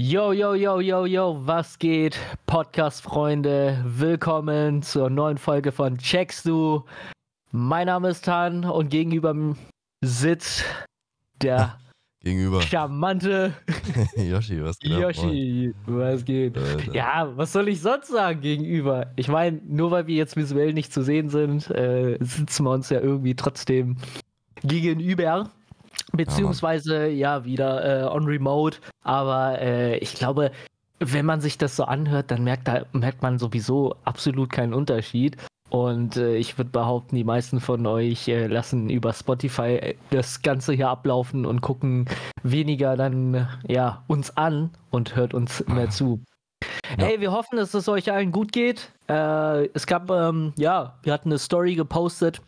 Yo, yo, yo, yo, yo, was geht? Podcast-Freunde, willkommen zur neuen Folge von Checkst du? Mein Name ist Tan und gegenüber sitzt der Gegenüber. charmante Yoshi, was geht. Yoshi. Was geht? Äh, Ja, was soll ich sonst sagen gegenüber? Ich meine, nur weil wir jetzt visuell nicht zu sehen sind, äh, sitzen wir uns ja irgendwie trotzdem gegenüber. Beziehungsweise ja, wieder äh, on remote. Aber äh, ich glaube, wenn man sich das so anhört, dann merkt, da, merkt man sowieso absolut keinen Unterschied. Und äh, ich würde behaupten, die meisten von euch äh, lassen über Spotify äh, das Ganze hier ablaufen und gucken weniger dann ja uns an und hört uns mehr zu. Ja. Ey, wir hoffen, dass es euch allen gut geht. Äh, es gab, ähm, ja, wir hatten eine Story gepostet,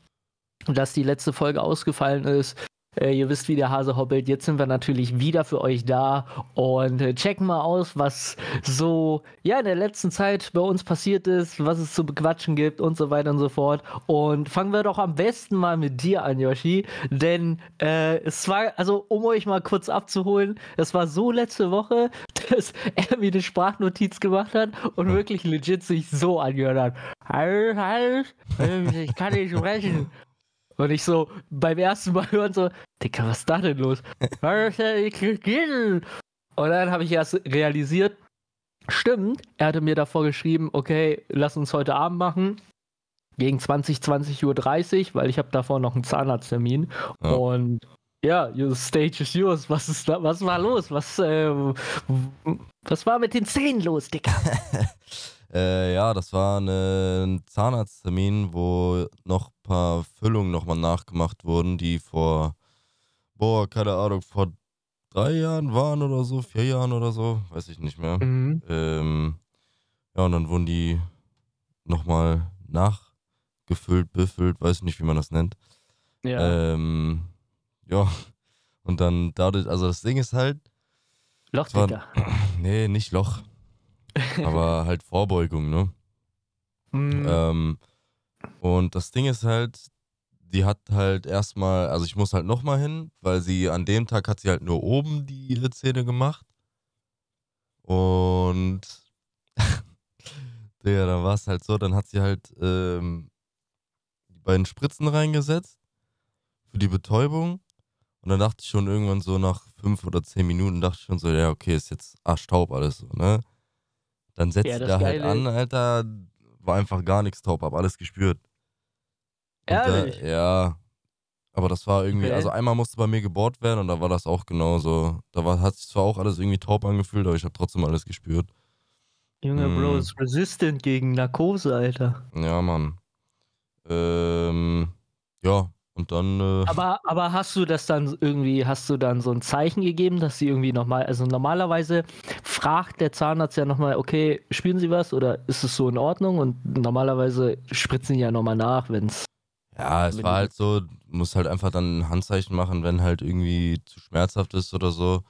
dass die letzte Folge ausgefallen ist. Äh, ihr wisst, wie der Hase hoppelt. Jetzt sind wir natürlich wieder für euch da und äh, checken mal aus, was so ja in der letzten Zeit bei uns passiert ist, was es zu bequatschen gibt und so weiter und so fort. Und fangen wir doch am besten mal mit dir an, Yoshi. Denn äh, es war, also um euch mal kurz abzuholen, es war so letzte Woche, dass er mir eine Sprachnotiz gemacht hat und wirklich legit sich so angehört hat. Ich kann nicht sprechen. Und ich so beim ersten Mal hören so, Dicker, was ist da denn los? Und dann habe ich erst realisiert, stimmt, er hatte mir davor geschrieben, okay, lass uns heute Abend machen. Gegen 20, 20.30 Uhr, weil ich habe davor noch einen Zahnarzttermin. Ja. Und ja, your stage is yours. Was ist da, was war los? Was, äh, was war mit den Zähnen los, Dicker? Äh, ja, das war eine, ein Zahnarzttermin, wo noch ein paar Füllungen nochmal nachgemacht wurden, die vor, boah, keine Ahnung, vor drei Jahren waren oder so, vier Jahren oder so, weiß ich nicht mehr. Mhm. Ähm, ja, und dann wurden die nochmal nachgefüllt, befüllt, weiß ich nicht, wie man das nennt. Ja, Ähm, ja, und dann dadurch, also das Ding ist halt, Loch, es war, nee, nicht Loch, aber halt Vorbeugung, ne? Mhm. Ähm, und das Ding ist halt, die hat halt erstmal, also ich muss halt nochmal hin, weil sie an dem Tag hat sie halt nur oben die Zähne gemacht. Und Digga, dann war es halt so, dann hat sie halt ähm, die beiden Spritzen reingesetzt für die Betäubung. Und dann dachte ich schon irgendwann so nach fünf oder zehn Minuten, dachte ich schon so, ja, okay, ist jetzt arschtaub alles so, ne? Dann setzt Ja, das da halt an, Alter, war einfach gar nichts taub, hab alles gespürt. Und Ehrlich? Da, ja. Aber das war irgendwie, Okay. also einmal musste bei mir gebohrt werden und da war das auch genauso. Da war, hat sich zwar auch alles irgendwie taub angefühlt, aber ich habe trotzdem alles gespürt. Junge Bro Mm. ist resistant gegen Narkose, Alter. Ja, Mann. Ähm, ja, und dann, äh, Aber, aber hast du das dann irgendwie, hast du dann so ein Zeichen gegeben, dass sie irgendwie nochmal, also normalerweise fragt der Zahnarzt ja nochmal, okay, spüren Sie was oder ist es so in Ordnung? Und normalerweise spritzen die ja nochmal nach, wenn es. ja, es war halt so, du musst halt einfach dann ein Handzeichen machen, wenn halt irgendwie zu schmerzhaft ist oder so.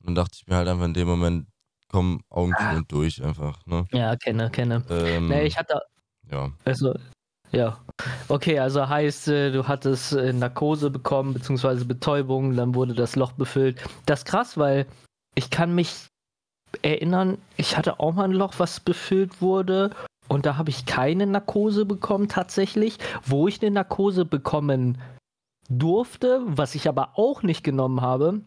Und dann dachte ich mir halt einfach in dem Moment, komm, Augen zu Ah. und durch einfach, ne? Ja, kenne, kenne. Ähm, Nee, ich hatte, ja. also, ja. Okay, also heißt, äh, du hattest äh, Narkose bekommen, beziehungsweise Betäubung, dann wurde das Loch befüllt. Das ist krass, weil ich kann mich erinnern, ich hatte auch mal ein Loch, was befüllt wurde. Und da habe ich keine Narkose bekommen tatsächlich. Wo ich eine Narkose bekommen durfte, was ich aber auch nicht genommen habe,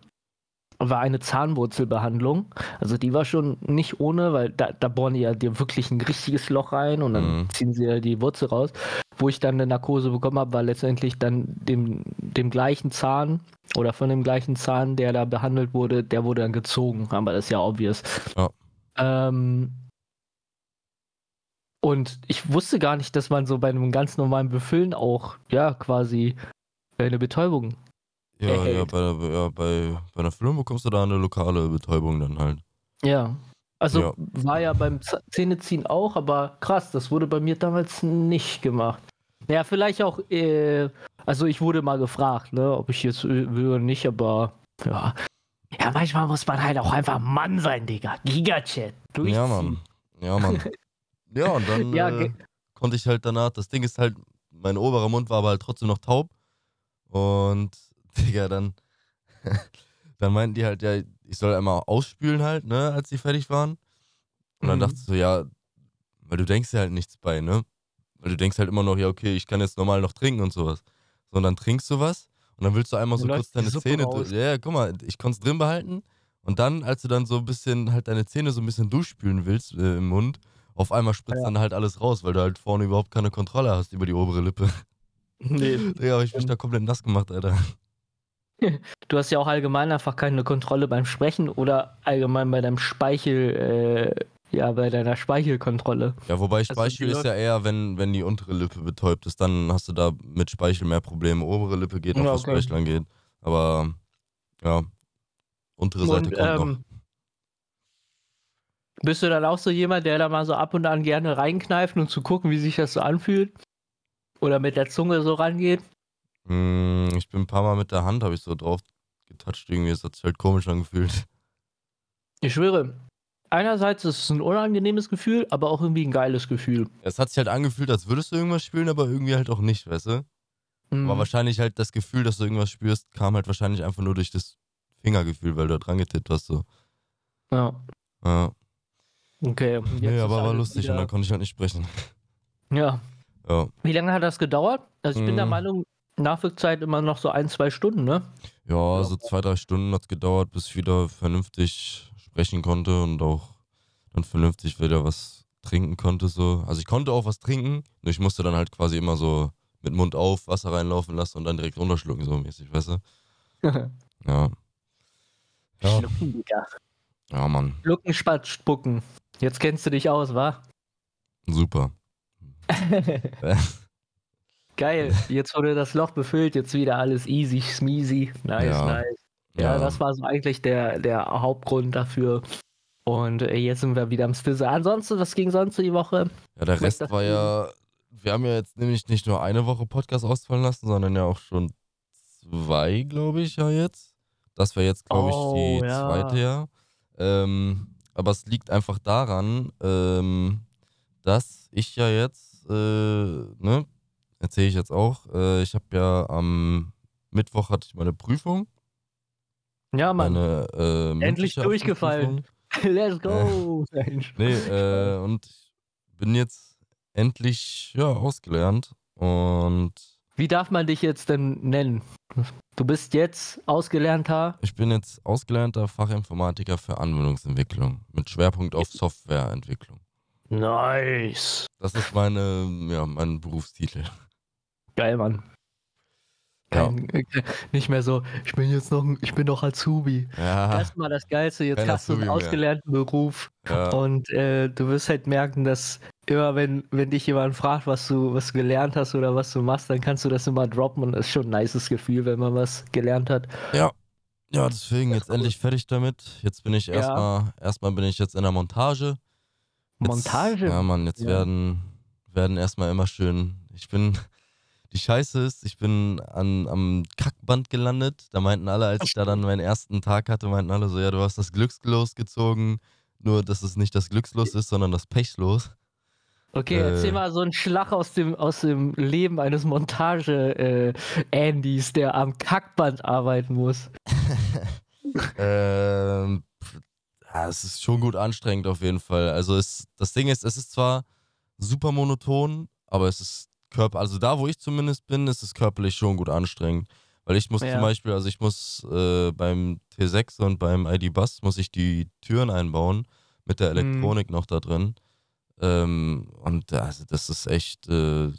war eine Zahnwurzelbehandlung. Also die war schon nicht ohne, weil da, da bohren die ja dir wirklich ein richtiges Loch rein und dann Mhm. ziehen sie ja die Wurzel raus. Wo ich dann eine Narkose bekommen habe, war letztendlich dann dem, dem gleichen Zahn oder von dem gleichen Zahn, der da behandelt wurde, der wurde dann gezogen. Aber das ist ja obvious. Ja. Ähm, und ich wusste gar nicht, dass man so bei einem ganz normalen Befüllen auch, ja, quasi eine Betäubung. Ja, ja, bei, der- ja bei, bei einer Füllung bekommst du da eine lokale Betäubung dann halt. Ja. Also Ja. war ja beim Zähneziehen auch, aber krass, das wurde bei mir damals nicht gemacht. Ja, vielleicht auch, äh, also ich wurde mal gefragt, ne, ob ich jetzt äh, will oder nicht, aber ja. Ja, manchmal muss man halt auch einfach Mann sein, Digga. Gigachat. Durchziehen. Ja, Mann. Ja, Mann. ja, und dann Ja, äh, konnte ich halt danach, das Ding ist halt, mein oberer Mund war aber halt trotzdem noch taub. Und, Digga, dann, dann meinten die halt, ja, ich soll einmal ausspülen halt, ne, als die fertig waren. Und dann Mhm. dachte ich so, ja, weil du denkst ja halt nichts bei, ne? Weil du denkst halt immer noch, ja, okay, ich kann jetzt normal noch trinken und sowas. So, und dann trinkst du was und dann willst du einmal so kurz deine Zähne. Ja, ja, guck mal, ich konnte es drin behalten. Und dann, als du dann so ein bisschen halt deine Zähne so ein bisschen durchspülen willst äh, im Mund, auf einmal spritzt Ja. dann halt alles raus, weil du halt vorne überhaupt keine Kontrolle hast über die obere Lippe. Nee. Digga, hab ich mich da komplett nass gemacht, Alter. Du hast ja auch allgemein einfach keine Kontrolle beim Sprechen oder allgemein bei deinem Speichel, äh, ja, bei deiner Speichelkontrolle. Ja, wobei Also, Speichel ist ja eher, wenn, wenn die untere Lippe betäubt ist, dann hast du da mit Speichel mehr Probleme. Obere Lippe geht noch, Ja, was okay. Speichel angeht. Aber ja, untere Seite Und, kommt noch. ähm, Bist du dann auch so jemand, der da mal so ab und an gerne reinkneift und zu gucken, wie sich das so anfühlt? Oder mit der Zunge so rangeht? Mm, Ich bin ein paar Mal mit der Hand, habe ich so drauf getatscht, irgendwie. Es hat sich halt komisch angefühlt. Ich schwöre, einerseits ist es ein unangenehmes Gefühl, aber auch irgendwie ein geiles Gefühl. Es hat sich halt angefühlt, als würdest du irgendwas spülen, aber irgendwie halt auch nicht, weißt du? Mhm. Aber wahrscheinlich halt das Gefühl, dass du irgendwas spürst, kam halt wahrscheinlich einfach nur durch das Fingergefühl, weil du da dran getippt hast. So. Ja, Ja. okay. Jetzt Nee, aber war lustig und wieder- dann konnte ich halt nicht sprechen. Ja. Ja. Wie lange hat das gedauert? Also ich bin der Mhm. Meinung, Nachwirkzeit immer noch so ein, zwei Stunden, ne? Ja, so zwei, drei Stunden hat es gedauert, bis ich wieder vernünftig sprechen konnte und auch dann vernünftig wieder was trinken konnte. So. Also ich konnte auch was trinken, nur ich musste dann halt quasi immer so mit Mund auf Wasser reinlaufen lassen und dann direkt runterschlucken, so mäßig, weißt du? Ja. Ja, Schlucken, Digga. ja Mann, Schlucken, Spatz, spucken. Jetzt kennst du dich aus, wa? super. Geil. Jetzt wurde das Loch befüllt, jetzt wieder alles easy, smeezy. Nice, Ja. nice. Ja, das war so eigentlich der, der Hauptgrund dafür. Und äh, jetzt sind wir wieder am Stizzer. Ansonsten, was ging sonst so die Woche? Ja, der Rest war ja, wir haben ja jetzt nämlich nicht nur eine Woche Podcast ausfallen lassen, sondern ja auch schon zwei, glaube ich, ja jetzt. Das wäre jetzt, glaube ich, Oh, die ja. zweite, ja. Ähm, aber es liegt einfach daran, ähm, dass ich ja jetzt, äh, ne, erzähle ich jetzt auch, äh, ich habe ja am Mittwoch hatte ich meine Prüfung, Ja, Mann. meine äh, Endlich durchgefallen. Let's go. Nein, Nee, äh, und ich bin jetzt endlich ja ausgelernt und Wie darf man dich jetzt denn nennen? Du bist jetzt ausgelernter. ich bin jetzt ausgelernter Fachinformatiker für Anwendungsentwicklung mit Schwerpunkt auf Softwareentwicklung. Nice. Das ist meine, ja, mein Berufstitel. Geil, Mann. Ja. Kein, äh, nicht mehr so, ich bin jetzt noch, ein- ich bin doch Azubi. Ja, Erstmal das Geilste, jetzt kein hast du einen Azubi mehr. ausgelernten Beruf ja, und äh, du wirst halt merken, dass immer wenn, wenn dich jemand fragt, was du, was du gelernt hast oder was du machst, dann kannst du das immer droppen und das ist schon ein nices Gefühl, wenn man was gelernt hat. ja. Ja, deswegen jetzt endlich fertig damit. Jetzt bin ich Ja. erstmal, erstmal bin ich jetzt in der Montage. Jetzt, Montage? Ja, Mann, jetzt Ja. werden, werden erstmal immer schön. Ich bin, die Scheiße ist, ich bin an, am Kackband gelandet. Da meinten alle, als ich da dann meinen ersten Tag hatte, meinten alle so, ja, du hast das Glückslos gezogen. Nur, dass es nicht das Glückslos ist, sondern das Pechlos. Okay, Äh. erzähl mal so einen Schlag aus dem, aus dem Leben eines Montage-Andys, der am Kackband arbeiten muss. ähm, ja, es ist schon gut anstrengend auf jeden Fall. Also es, das Ding ist, es ist zwar super monoton, aber es ist Körper, also da, wo ich zumindest bin, ist es körperlich schon gut anstrengend. Weil ich muss Ja. zum Beispiel, also ich muss äh, beim T6 und beim ID-Bus muss ich die Türen einbauen mit der Mhm. Elektronik noch da drin. Ähm, und also das ist echt, äh,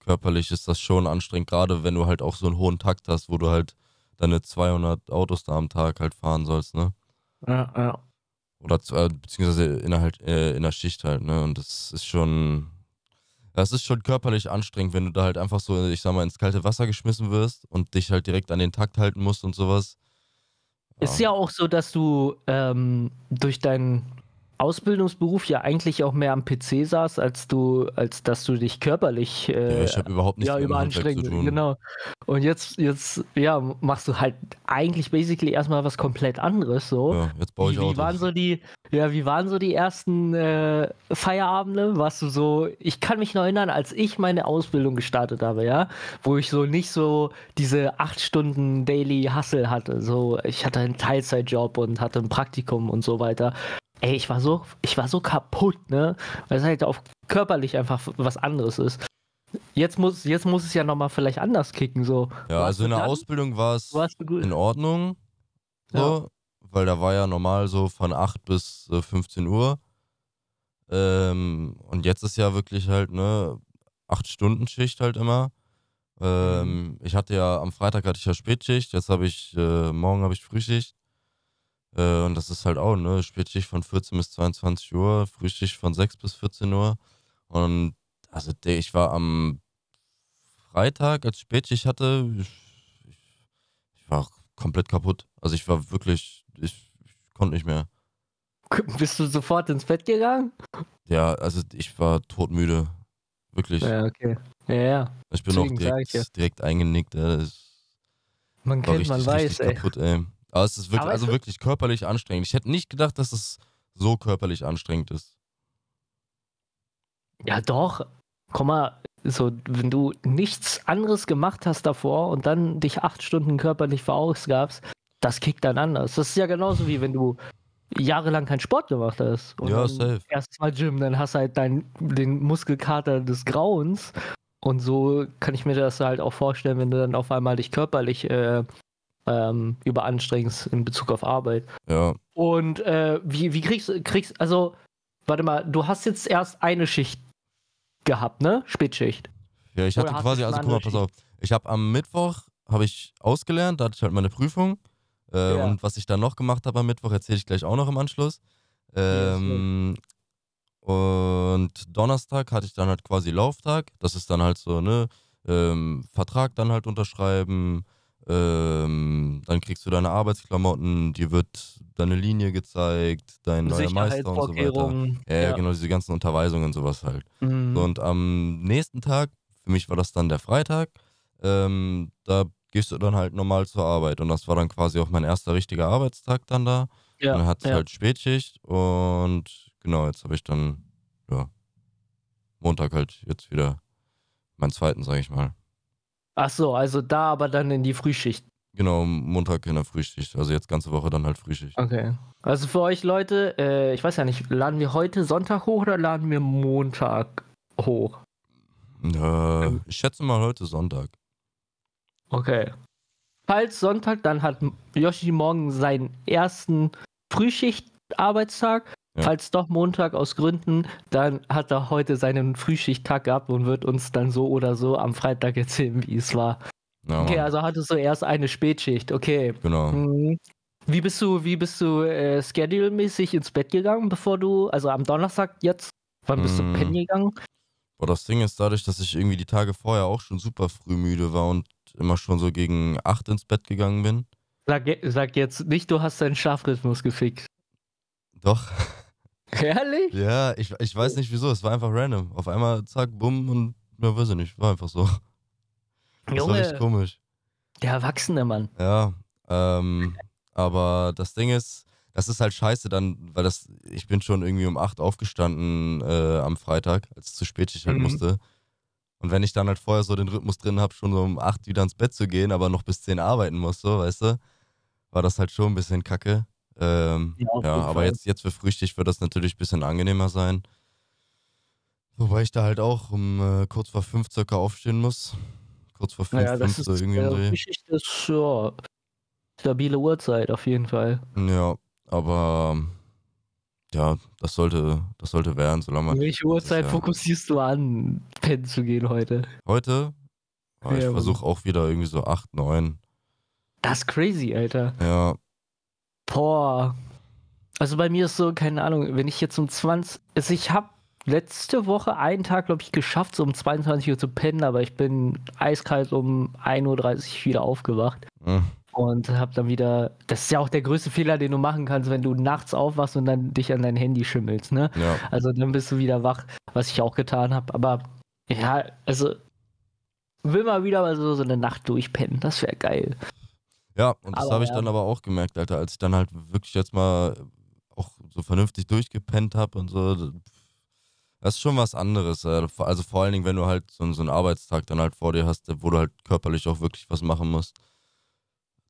körperlich ist das schon anstrengend, gerade wenn du halt auch so einen hohen Takt hast, wo du halt deine 200 Autos da am Tag halt fahren sollst, ne? Ja, ja. Oder äh, beziehungsweise in der, halt, äh, in der Schicht halt, ne? Und das ist schon, das ist schon körperlich anstrengend, wenn du da halt einfach so, ich sag mal, ins kalte Wasser geschmissen wirst und dich halt direkt an den Takt halten musst und sowas. Ist ja auch so, dass du ähm, durch deinen Ausbildungsberuf ja eigentlich auch mehr am PC saß, als du, als dass du dich körperlich äh, ja, ich habe überhaupt nichts ja, mit dem Handwerk zu überanstrengend. tun. Genau. Und jetzt, jetzt, ja, machst du halt eigentlich basically erstmal was komplett anderes so. Ja, jetzt baue ich Wie, wie waren so die, ja, wie waren so die ersten äh, Feierabende? Warst du so, ich kann mich noch erinnern, als ich meine Ausbildung gestartet habe, ja, wo ich so nicht so diese acht Stunden Daily Hustle hatte. So, ich hatte einen Teilzeitjob und hatte ein Praktikum und so weiter. Ey, ich war so, ich war so kaputt, ne? Weil es halt auch körperlich einfach was anderes ist. Jetzt muss, jetzt muss es ja nochmal vielleicht anders kicken, so. Ja, also in der dann- Ausbildung war es in Ordnung. So, weil da war ja normal so von 8 bis äh, 15 Uhr. Ähm, und jetzt ist ja wirklich halt, ne, 8-Stunden-Schicht halt immer. Ähm, Ich hatte ja, am Freitag hatte ich ja Spätschicht, jetzt habe ich, äh, morgen habe ich Frühschicht. Äh, und das ist halt auch, ne, Spätschicht von 14 bis 22 Uhr, Frühschicht von 6 bis 14 Uhr. Und also ich war am Freitag, als ich Spätschicht hatte, ich, ich, ich war komplett kaputt. Also ich war wirklich, ich, ich konnte nicht mehr. Bist du sofort ins Bett gegangen? Ja, also ich war todmüde. Wirklich. Ja, okay. Ja, ja. ich bin auch deswegen sag ich direkt, direkt eingenickt. Man kennt, man weiß, richtig ey. kaputt, ey. Aber es ist wirklich, Aber also wirklich körperlich anstrengend. Ich hätte nicht gedacht, dass es so körperlich anstrengend ist. Ja, doch. Komm mal, so, wenn du nichts anderes gemacht hast davor und dann dich acht Stunden körperlich verausgabst, das kickt dann anders. Das ist ja genauso wie wenn du jahrelang keinen Sport gemacht hast. Und Ja, safe. Erstes Mal Gym, dann hast du halt dein, den Muskelkater des Grauens. Und so kann ich mir das halt auch vorstellen, wenn du dann auf einmal dich körperlich äh, ähm, überanstrengst in Bezug auf Arbeit. Ja, Und äh, wie, wie kriegst du, kriegst, also, warte mal, du hast jetzt erst eine Schicht gehabt, ne? Spätschicht. ja ich hatte quasi, also guck mal, pass auf. Ich habe am Mittwoch, habe ich ausgelernt, da hatte ich halt meine Prüfung. Äh, Ja. Und was ich dann noch gemacht habe am Mittwoch, erzähle ich gleich auch noch im Anschluss. Ähm, und Donnerstag hatte ich dann halt quasi Lauftag. Das ist dann halt so, ne, ähm, Vertrag dann halt unterschreiben. Ähm, dann kriegst du deine Arbeitsklamotten, dir wird deine Linie gezeigt, dein neuer Meister und so weiter. Ja, ja, genau, diese ganzen Unterweisungen und sowas halt. Mhm. So, und am nächsten Tag, für mich war das dann der Freitag, ähm, da gehst du dann halt normal zur Arbeit. Und das war dann quasi auch mein erster richtiger Arbeitstag dann da. ja, Und dann hatte ich ja. halt Spätschicht und genau, jetzt habe ich dann, ja, Montag halt jetzt wieder meinen zweiten, sage ich mal. Ach so, also da aber dann in die Frühschicht. Genau, Montag in der Frühschicht. Also jetzt ganze Woche dann halt Frühschicht. Okay. Also für euch Leute, äh, ich weiß ja nicht, laden wir heute Sonntag hoch oder laden wir Montag hoch? Äh, ich schätze mal heute Sonntag. Okay. Falls Sonntag, dann hat Yoshi morgen seinen ersten Frühschicht-Arbeitstag. Ja. Falls doch Montag aus Gründen, dann hat er heute seinen Frühschicht-Tag gehabt und wird uns dann so oder so am Freitag erzählen, wie es war. Ja, Okay, also hattest du erst eine Spätschicht, okay. Genau. Mhm. Wie bist du, wie bist du äh, schedule-mäßig ins Bett gegangen, bevor du, also am Donnerstag jetzt, wann bist Mm. du pennen gegangen? Boah, das Ding ist dadurch, dass ich irgendwie die Tage vorher auch schon super früh müde war und immer schon so gegen 8 ins Bett gegangen bin. Sag, sag jetzt nicht, du hast deinen Schlafrhythmus gefixt. Doch. Ehrlich? Ja, ich, ich weiß nicht wieso, es war einfach random. Auf einmal zack, bumm und ja, weiß ich nicht, war einfach so. Das war richtig Junge, komisch. der Erwachsene Mann. Ja, ähm, aber das Ding ist, das ist halt scheiße dann, weil das, ich bin schon irgendwie um 8 aufgestanden äh, am Freitag, als es zu spät ich halt Mhm. musste. Und wenn ich dann halt vorher so den Rhythmus drin habe, schon so um 8 wieder ins Bett zu gehen, aber noch bis 10 arbeiten muss, so, weißt du, war das halt schon ein bisschen kacke. Ähm, Ja, ja, aber Fall. jetzt, jetzt für Frühstück wird das natürlich ein bisschen angenehmer sein. Wobei ich da halt auch um äh, kurz vor 5 circa aufstehen muss. Kurz vor 5, Naja, das 5 ist, so irgendwie im Dreh. Frühschicht ist, ja, stabile Uhrzeit auf jeden Fall. Ja, aber ja, das sollte, das sollte werden, solange man. Welche Uhrzeit ja- fokussierst du an, pennen zu gehen heute? Heute, ich Ja, versuche auch wieder irgendwie so 8, 9. Das ist crazy, Alter. Ja, Boah. Also bei mir ist so, keine Ahnung, wenn ich jetzt um 20. Also ich habe letzte Woche einen Tag, glaube ich, geschafft, so um 22 Uhr zu pennen, aber ich bin eiskalt um 1.30 Uhr wieder aufgewacht. mm, Und hab dann wieder, das ist ja auch der größte Fehler, den du machen kannst, wenn du nachts aufwachst und dann dich an dein Handy schimmelst, ne? Ja. Also dann bist du wieder wach, was ich auch getan habe. Aber ja, also will mal wieder mal so, so eine Nacht durchpennen, das wäre geil. Ja, und das habe ich ja. dann aber auch gemerkt, Alter, als ich dann halt wirklich jetzt mal auch so vernünftig durchgepennt habe und so. Das ist schon was anderes. äh, Also vor allen Dingen, wenn du halt so, so einen Arbeitstag dann halt vor dir hast, wo du halt körperlich auch wirklich was machen musst.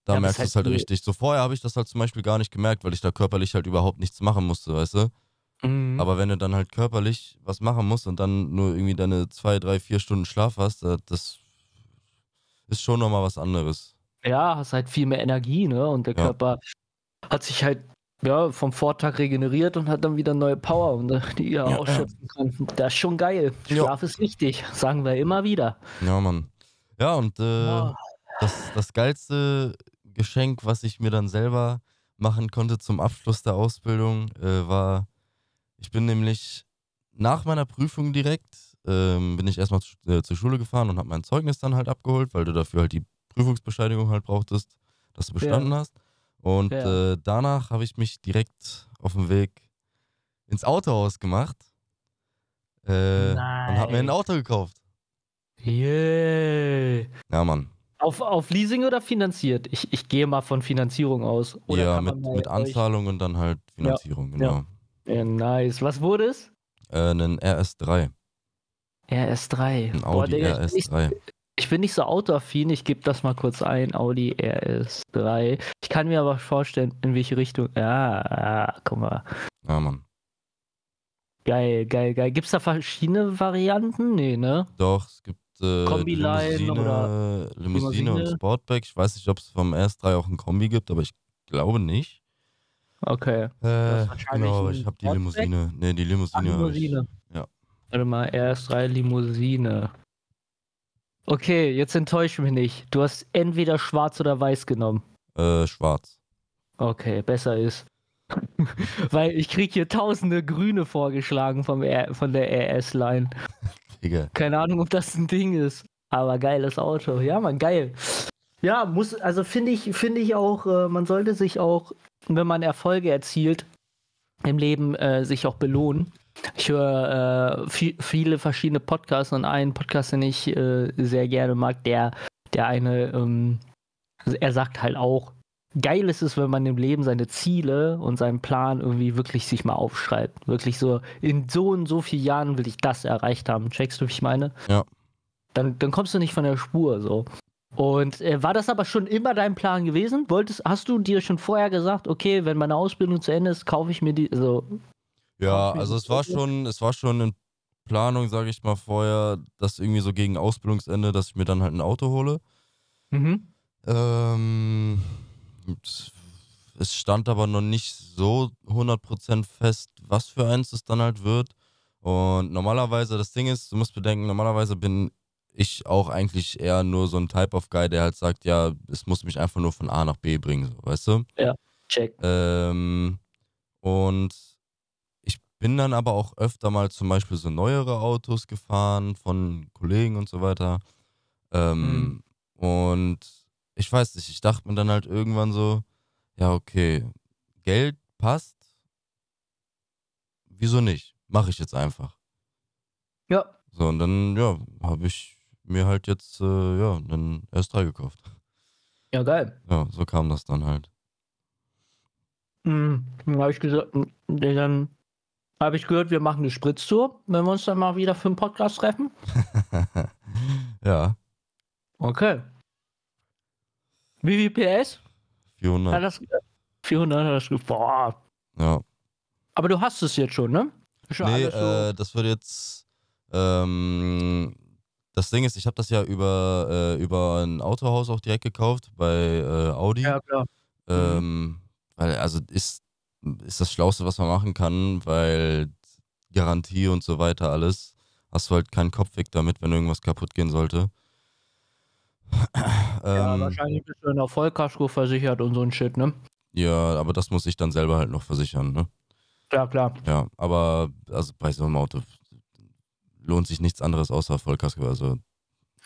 Da Ja, merkst du es halt richtig. So vorher habe ich das halt zum Beispiel gar nicht gemerkt, weil ich da körperlich halt überhaupt nichts machen musste, weißt du? Mhm. Aber wenn du dann halt körperlich was machen musst und dann nur irgendwie deine zwei, drei, vier Stunden Schlaf hast, äh, das ist schon nochmal was anderes. Ja, hast halt viel mehr Energie, ne? Und der Ja. Körper hat sich halt ja, vom Vortag regeneriert und hat dann wieder neue Power, und, die er Ja. ausschöpfen kann. Das ist schon geil. Schlaf ist wichtig, sagen wir immer wieder. Ja, Mann. Ja, und äh, Ja. das, das geilste Geschenk, was ich mir dann selber machen konnte zum Abschluss der Ausbildung, äh, war, ich bin nämlich nach meiner Prüfung direkt, ähm, bin ich erstmal zu, äh, zur Schule gefahren und habe mein Zeugnis dann halt abgeholt, weil du dafür halt die Prüfungsbescheinigung halt brauchtest, dass du bestanden hast. Und Ja. äh, danach habe ich mich direkt auf dem Weg ins Autohaus gemacht äh, und habe mir ein. Auto gekauft. Yeah. Ja, Mann. Auf, auf Leasing oder finanziert? Ich, ich gehe mal von Finanzierung aus. Oder ja, mit, mit Anzahlung und dann halt Finanzierung, genau. Ja, nice. Was wurde es? Äh, einen RS3, RS3. ein Boah, Audi Digga, ich, bin nicht, RS3. ich bin nicht so autoaffin. Ich gebe das mal kurz ein. Audi RS3. Ich kann mir aber vorstellen, in welche Richtung. Ja, ah, guck mal. Ja, Mann. Geil, geil, geil. Gibt es da verschiedene Varianten? Nee, ne? Doch, es gibt äh, Kombi-Line Limousine, Limousine und Limousine? Sportback. Ich weiß nicht, ob es vom RS3 auch ein Kombi gibt, aber ich glaube nicht. Okay. Äh, genau, aber ich habe die? Limousine. Nee, die Ah, Limousine. hab ich- Limousine. Ja. Warte mal, RS3 Limousine. Okay, jetzt enttäusch mich nicht. Du hast entweder schwarz oder weiß genommen. Äh, schwarz. Okay, besser ist. Weil ich krieg hier tausende Grüne vorgeschlagen vom R von der RS-Line. Digga. Keine Ahnung, ob das ein Ding ist. Aber geiles Auto. Ja, man, geil. Ja, muss, also finde ich, finde ich auch, äh, man sollte sich auch, wenn man Erfolge erzielt, im Leben äh, sich auch belohnen. Ich höre äh, vi- viele verschiedene Podcasts und einen Podcast, den ich äh, sehr gerne mag, der, der eine, ähm, er sagt halt auch, geil ist es, wenn man im Leben seine Ziele und seinen Plan irgendwie wirklich sich mal aufschreibt. Wirklich so, in so und so vielen Jahren will ich das erreicht haben. Checkst du, wie ich meine? Ja. Dann, dann kommst du nicht von der Spur so. Und äh, war das aber schon immer dein Plan gewesen? Wolltest, hast du dir schon vorher gesagt, okay, wenn meine Ausbildung zu Ende ist, kaufe ich mir die, also Ja, also es war schon, es war schon in Planung, sage ich mal vorher, dass irgendwie so gegen Ausbildungsende, dass ich mir dann halt ein Auto hole. mhm. Ähm, es stand aber noch nicht so 100% fest, was für eins es dann halt wird. Und normalerweise, das Ding ist, du musst bedenken, normalerweise bin ich auch eigentlich eher nur so ein Type of Guy, der halt sagt, ja, es muss mich einfach nur von A nach B bringen, so, weißt du? check. Ähm, und bin dann aber auch öfter mal zum Beispiel so neuere Autos gefahren von Kollegen und so weiter. Ähm, Und ich weiß nicht, ich dachte mir dann halt irgendwann so, ja, okay, Geld passt. Wieso nicht? Mache ich jetzt einfach. Ja, So, und dann, ja, habe ich mir halt jetzt, äh, ja, einen S3 gekauft. ja, geil. Ja, so kam das dann halt. Mhm. Dann habe ich gesagt, dann habe ich gehört, wir machen eine Spritztour, wenn wir uns dann mal wieder für einen Podcast treffen. ja, Okay. Wie viel PS? Hat 400. das, 400 hat das Boah. Ja. Aber du hast es jetzt schon, ne? Schon Nee, so- äh, das wird jetzt. Ähm, das Ding ist, ich habe das ja über, äh, über ein Autohaus auch direkt gekauft bei äh, Audi. ja, klar. Ähm, weil, also ist, ist das Schlauste, was man machen kann, weil Garantie und so weiter alles, hast du halt keinen Kopf weg damit, wenn irgendwas kaputt gehen sollte. Ja, ähm, wahrscheinlich bist du in der Vollkasko versichert und so ein Shit, ne? ja, aber das muss ich dann selber halt noch versichern, ne? Ja, klar. Ja, aber also bei so einem Auto lohnt sich nichts anderes außer Vollkasko. Also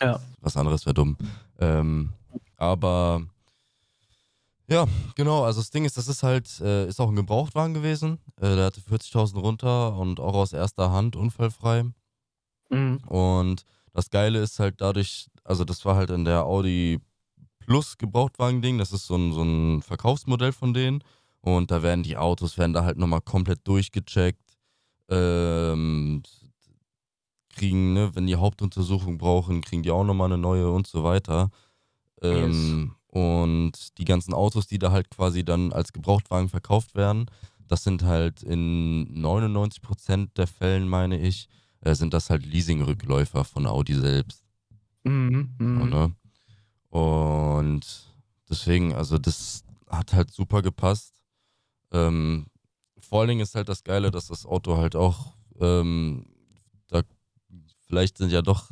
Ja. was anderes wäre dumm. Ähm, aber Ja, genau. Also das Ding ist, das ist halt, äh, ist auch ein Gebrauchtwagen gewesen. Äh, der hatte 40.000 runter und auch aus erster Hand unfallfrei. Mhm. Und das Geile ist halt dadurch, also das war halt in der Audi Plus Gebrauchtwagen-Ding. Das ist so ein, so ein Verkaufsmodell von denen. Und da werden die Autos, werden da halt nochmal komplett durchgecheckt. Ähm, kriegen, ne, wenn die Hauptuntersuchung brauchen, kriegen die auch nochmal eine neue und so weiter. Ähm, Und die ganzen Autos, die da halt quasi dann als Gebrauchtwagen verkauft werden, das sind halt in 99% der Fällen, meine ich, äh, sind das halt Leasingrückläufer von Audi selbst. Mhm. So, Mhm. ne? Und deswegen, also das hat halt super gepasst. Ähm, vor allen Dingen ist halt das Geile, dass das Auto halt auch, ähm, da vielleicht sind ja doch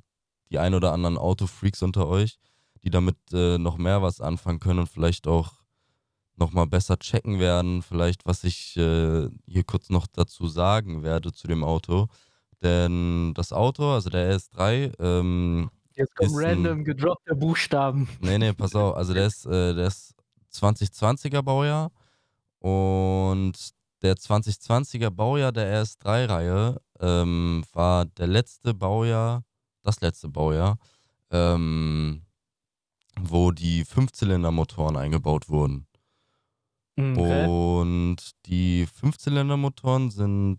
die ein oder anderen Autofreaks unter euch, die damit äh, noch mehr was anfangen können und vielleicht auch nochmal besser checken werden, vielleicht was ich äh, hier kurz noch dazu sagen werde zu dem Auto. Denn das Auto, also der RS3, ähm, Jetzt kommen ein- random gedroppte Buchstaben. Nee, nee, pass auf. Also der ist, äh, der ist 2020er Baujahr und der 2020er Baujahr der RS3-Reihe ähm, war der letzte Baujahr, das letzte Baujahr, ähm, wo die Fünfzylindermotoren eingebaut wurden. Okay. Und die Fünfzylindermotoren sind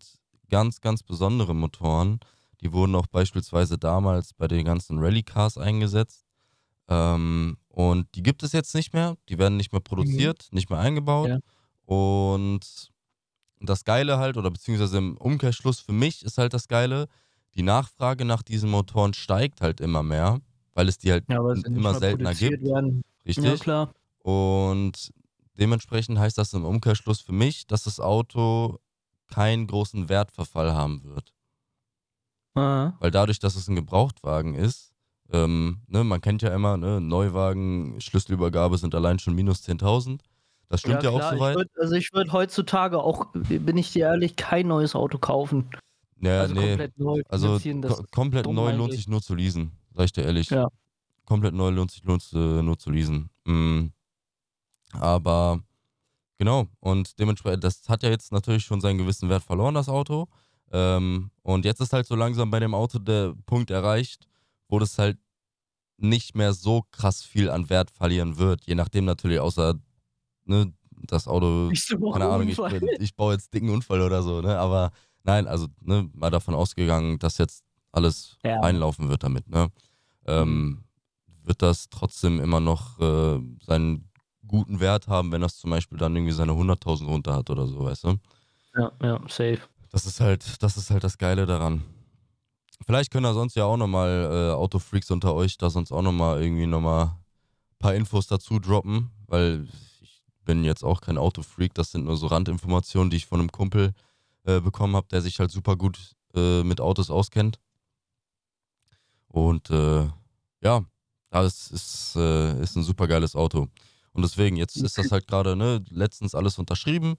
ganz, ganz besondere Motoren. Die wurden auch beispielsweise damals bei den ganzen Rallycars eingesetzt. Ähm, und die gibt es jetzt nicht mehr. Die werden nicht mehr produziert, nicht mehr eingebaut. Ja. Und das Geile halt, oder beziehungsweise im Umkehrschluss für mich ist halt das Geile, die Nachfrage nach diesen Motoren steigt halt immer mehr, weil es die halt Ja, es immer seltener gibt. Werden. Richtig? Ja, klar. Und dementsprechend heißt das im Umkehrschluss für mich, dass das Auto keinen großen Wertverfall haben wird. Ah. Weil dadurch, dass es ein Gebrauchtwagen ist, ähm, ne, man kennt ja immer, ne, Neuwagen, Schlüsselübergabe sind allein schon minus 10.000. Das stimmt ja, auch klar. soweit. Ich würd, also ich würde heutzutage auch, bin ich dir ehrlich, kein neues Auto kaufen. Ja, also nee, komplett neu also ko komplett neu lohnt eigentlich. sich nur zu leasen, sag ich dir ehrlich. Ja. Komplett neu lohnt sich nur zu, nur zu leasen. Mm. Aber genau, und dementsprechend, das hat ja jetzt natürlich schon seinen gewissen Wert verloren, das Auto. Ähm, und jetzt ist halt so langsam bei dem Auto der Punkt erreicht, wo das halt nicht mehr so krass viel an Wert verlieren wird. Je nachdem natürlich, außer ne, das Auto keine Ahnung, ich, ich baue jetzt dicken Unfall oder so, ne? Aber nein, also ne, mal davon ausgegangen, dass jetzt alles Ja. einlaufen wird damit, ne? Ähm, wird das trotzdem immer noch äh, seinen guten Wert haben, wenn das zum Beispiel dann irgendwie seine 100.000 runter hat oder so, weißt du? Ja, ja, safe. Das ist halt, das ist halt das Geile daran. Vielleicht können da sonst ja auch nochmal äh, Autofreaks unter euch da sonst auch nochmal irgendwie nochmal ein paar Infos dazu droppen, weil ich bin jetzt auch kein Autofreak, das sind nur so Randinformationen, die ich von einem Kumpel äh, bekommen habe, der sich halt super gut äh, mit Autos auskennt. Und äh, ja, das ist, äh, ist ein super geiles Auto. Und deswegen, jetzt ist das halt gerade, ne, letztens alles unterschrieben.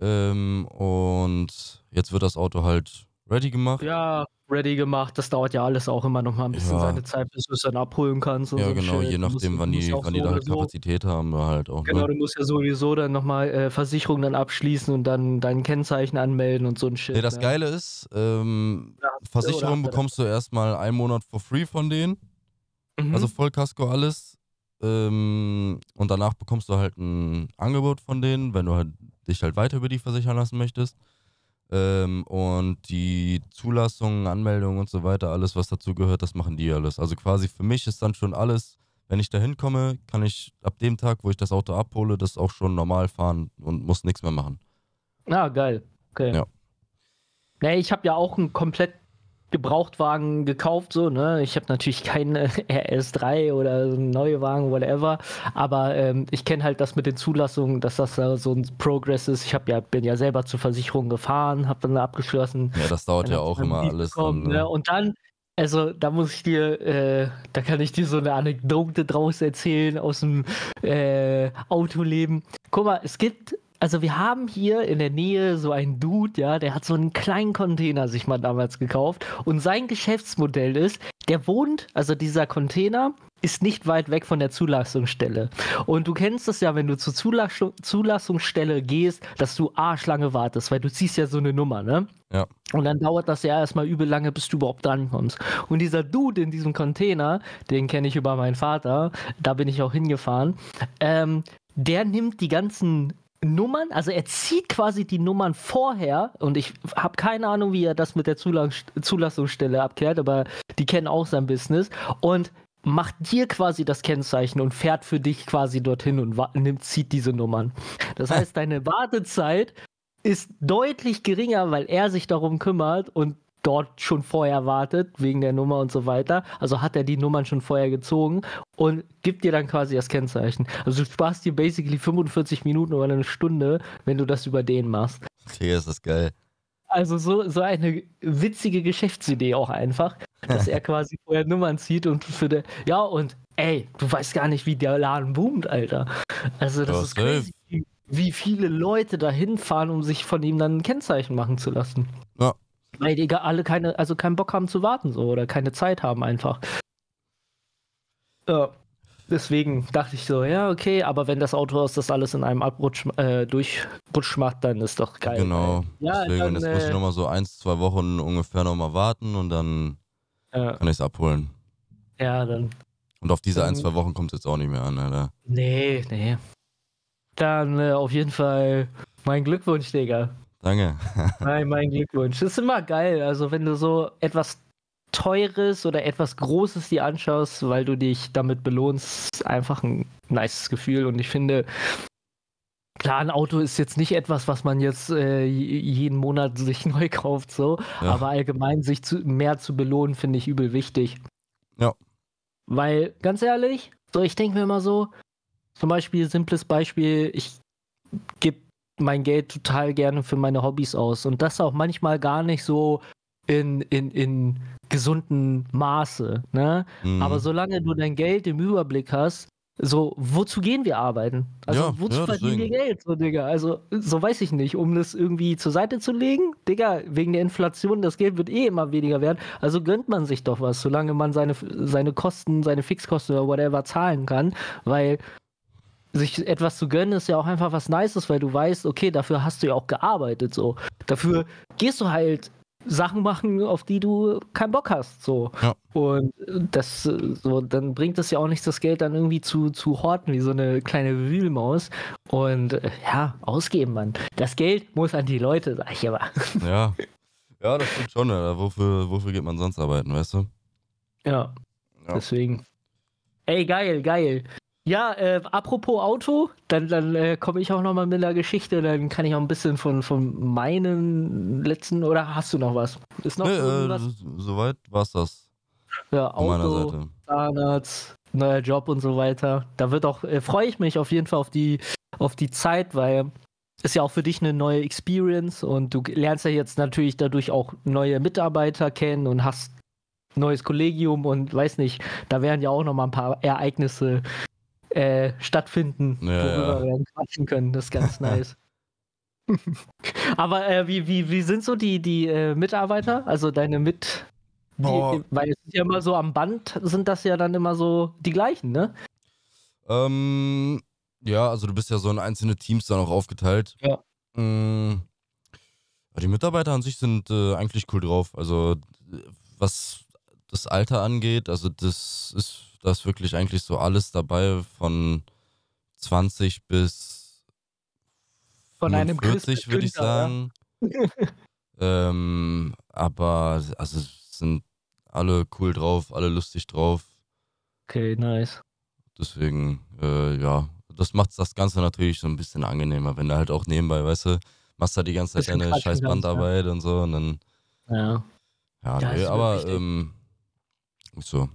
Ähm, und jetzt wird das Auto halt ready gemacht. Ja, ready gemacht. Das dauert ja alles auch immer noch mal ein bisschen Ja. seine Zeit, bis du es dann abholen kannst. Und Ja, so genau, Shit. je nachdem, wann die, ja wann die da halt Kapazität haben, halt auch. Genau, Ne? du musst ja sowieso dann nochmal äh, Versicherung dann abschließen und dann dein Kennzeichen anmelden und so ein Shit. Nee, das ne? Geile ist, ähm, Ja, Versicherung bekommst du erstmal einen Monat for free von denen. Mhm. Also Vollkasko alles. Ähm, und danach bekommst du halt ein Angebot von denen, wenn du halt dich halt weiter über die versichern lassen möchtest. Ähm, und die Zulassung, Anmeldung und so weiter, alles, was dazu gehört, das machen die alles. Also quasi für mich ist dann schon alles, wenn ich da hinkomme, kann ich ab dem Tag, wo ich das Auto abhole, das auch schon normal fahren und muss nichts mehr machen. Ah, geil. Okay. Ja. Nee, ich habe ja auch einen komplett Gebrauchtwagen gekauft, so, ne? Ich habe natürlich keinen äh, RS3 oder so einen Neuwagen, whatever. Aber ähm, ich kenne halt das mit den Zulassungen, dass das da so ein Progress ist. Ich hab ja, bin ja selber zur Versicherung gefahren, habe dann abgeschlossen. Ja, das dauert ja auch immer alles. bekommen, dann, ne? ne? Und dann, also da muss ich dir, äh, da kann ich dir so eine Anekdote draus erzählen aus dem äh, Autoleben. Guck mal, es gibt, also wir haben hier in der Nähe so einen Dude, ja, der hat so einen kleinen Container sich mal damals gekauft und sein Geschäftsmodell ist, der wohnt, also dieser Container, ist nicht weit weg von der Zulassungsstelle. Und du kennst es ja, wenn du zur Zulass Zulassungsstelle gehst, dass du arschlange wartest, weil du ziehst ja so eine Nummer, ne? Ja. Und dann dauert das ja erstmal übel lange, bis du überhaupt drankommst. Und dieser Dude in diesem Container, den kenne ich über meinen Vater, da bin ich auch hingefahren, ähm, der nimmt die ganzen Nummern, also er zieht quasi die Nummern vorher und ich habe keine Ahnung, wie er das mit der Zulass Zulassungsstelle abkehrt, aber die kennen auch sein Business und macht dir quasi das Kennzeichen und fährt für dich quasi dorthin und nimmt, zieht diese Nummern. Das heißt, deine Wartezeit ist deutlich geringer, weil er sich darum kümmert und dort schon vorher wartet, wegen der Nummer und so weiter. Also hat er die Nummern schon vorher gezogen und gibt dir dann quasi das Kennzeichen. Also du sparst dir basically 45 Minuten oder eine Stunde, wenn du das über den machst. Okay, ist das geil. Also so, so eine witzige Geschäftsidee auch einfach, dass er quasi vorher Nummern zieht und für der. Ja, und ey, du weißt gar nicht, wie der Laden boomt, Alter. Also das, das ist crazy, wie, wie viele Leute da hinfahren, um sich von ihm dann ein Kennzeichen machen zu lassen. Ja. Weil die alle keine, also keinen Bock haben zu warten so oder keine Zeit haben einfach. Ja. Deswegen dachte ich so, ja, okay, aber wenn das Autohaus das alles in einem Abrutsch äh, durchrutsch macht, dann ist doch geil. Genau. Ja, Deswegen, dann, jetzt äh, muss ich äh, nochmal so ein, zwei Wochen ungefähr nochmal warten und dann ja. kann ich es abholen. Ja, dann. Und auf diese dann, ein, zwei Wochen kommt es jetzt auch nicht mehr an, Alter. Nee, nee. Dann äh, auf jeden Fall mein Glückwunsch, Digga. Danke. Nein, mein Glückwunsch. Das ist immer geil. Also, wenn du so etwas Teures oder etwas Großes dir anschaust, weil du dich damit belohnst, ist einfach ein nice Gefühl. Und ich finde, klar, ein Auto ist jetzt nicht etwas, was man jetzt äh, jeden Monat sich neu kauft, so. Ja. Aber allgemein sich zu, mehr zu belohnen, finde ich übel wichtig. Ja. Weil, ganz ehrlich, so ich denke mir immer so, zum Beispiel, simples Beispiel, ich gebe mein Geld total gerne für meine Hobbys aus. Und das auch manchmal gar nicht so in, in, in gesunden Maße. Ne? Mhm. Aber solange du dein Geld im Überblick hast, so, wozu gehen wir arbeiten? Also, ja, wozu ja, verdienen wir Geld, so, Digga? Also, so weiß ich nicht, um das irgendwie zur Seite zu legen? Digga, wegen der Inflation, das Geld wird eh immer weniger werden. Also gönnt man sich doch was, solange man seine, seine Kosten, seine Fixkosten oder whatever zahlen kann, weil sich etwas zu gönnen ist ja auch einfach was Nices, weil du weißt, okay, dafür hast du ja auch gearbeitet, so. Dafür gehst du halt Sachen machen, auf die du keinen Bock hast. So. Ja. Und das so, dann bringt es ja auch nichts, das Geld dann irgendwie zu, zu horten, wie so eine kleine Wühlmaus. Und ja, ausgeben, Mann. Das Geld muss an die Leute, sag ich aber. Ja. Ja, das stimmt schon, ja. Wofür, wofür geht man sonst arbeiten, weißt du? Ja. ja. Deswegen. Ey, geil, geil. Ja, äh, apropos Auto, dann, dann äh, komme ich auch nochmal mit einer Geschichte, dann kann ich auch ein bisschen von, von meinen letzten, oder hast du noch was? Ist noch nee, irgendwas? Äh, soweit war es das. Ja, Auto, Zahnarzt, neuer Job und so weiter. Da wird auch, äh, freue ich mich auf jeden Fall auf die, auf die Zeit, weil ist ja auch für dich eine neue Experience und du lernst ja jetzt natürlich dadurch auch neue Mitarbeiter kennen und hast neues Kollegium und weiß nicht, da werden ja auch noch mal ein paar Ereignisse äh, stattfinden, ja, worüber ja. wir quatschen können. Das ist ganz nice. Aber äh, wie, wie, wie sind so die, die äh, Mitarbeiter, also deine Mit... Die, oh. Weil es ist ja immer so am Band sind das ja dann immer so die gleichen, ne? Ähm, ja, also du bist ja so in einzelne Teams dann auch aufgeteilt. Ja. Mhm. Die Mitarbeiter an sich sind äh, eigentlich cool drauf. Also was das Alter angeht, also das ist da ist wirklich eigentlich so alles dabei von 20 bis von einem 40 würde ich sagen. ähm, aber also sind alle cool drauf, alle lustig drauf. Okay, nice. Deswegen, äh, ja, das macht das Ganze natürlich so ein bisschen angenehmer, wenn du halt auch nebenbei, weißt du, machst da die ganze Zeit deine scheiß Bandarbeit ja. und so und dann. Ja. Ja, ja nee, aber ähm, so.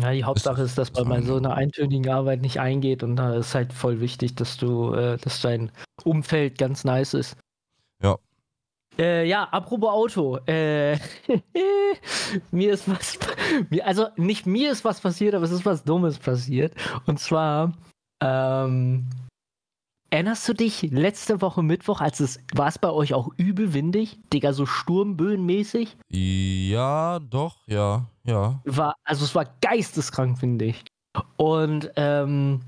Ja, die Hauptsache ist, dass man bei so einer eintönigen Arbeit nicht eingeht und da ist halt voll wichtig, dass du, äh, dass dein Umfeld ganz nice ist. Ja. Äh, ja, apropos Auto. Äh, mir ist was, also nicht mir ist was passiert, aber es ist was Dummes passiert. Und zwar, ähm, erinnerst du dich letzte Woche Mittwoch, als es war es bei euch auch übel windig? Digga, so sturmböenmäßig? Ja, doch, ja, ja. War, also es war geisteskrank, finde ich. Und ähm,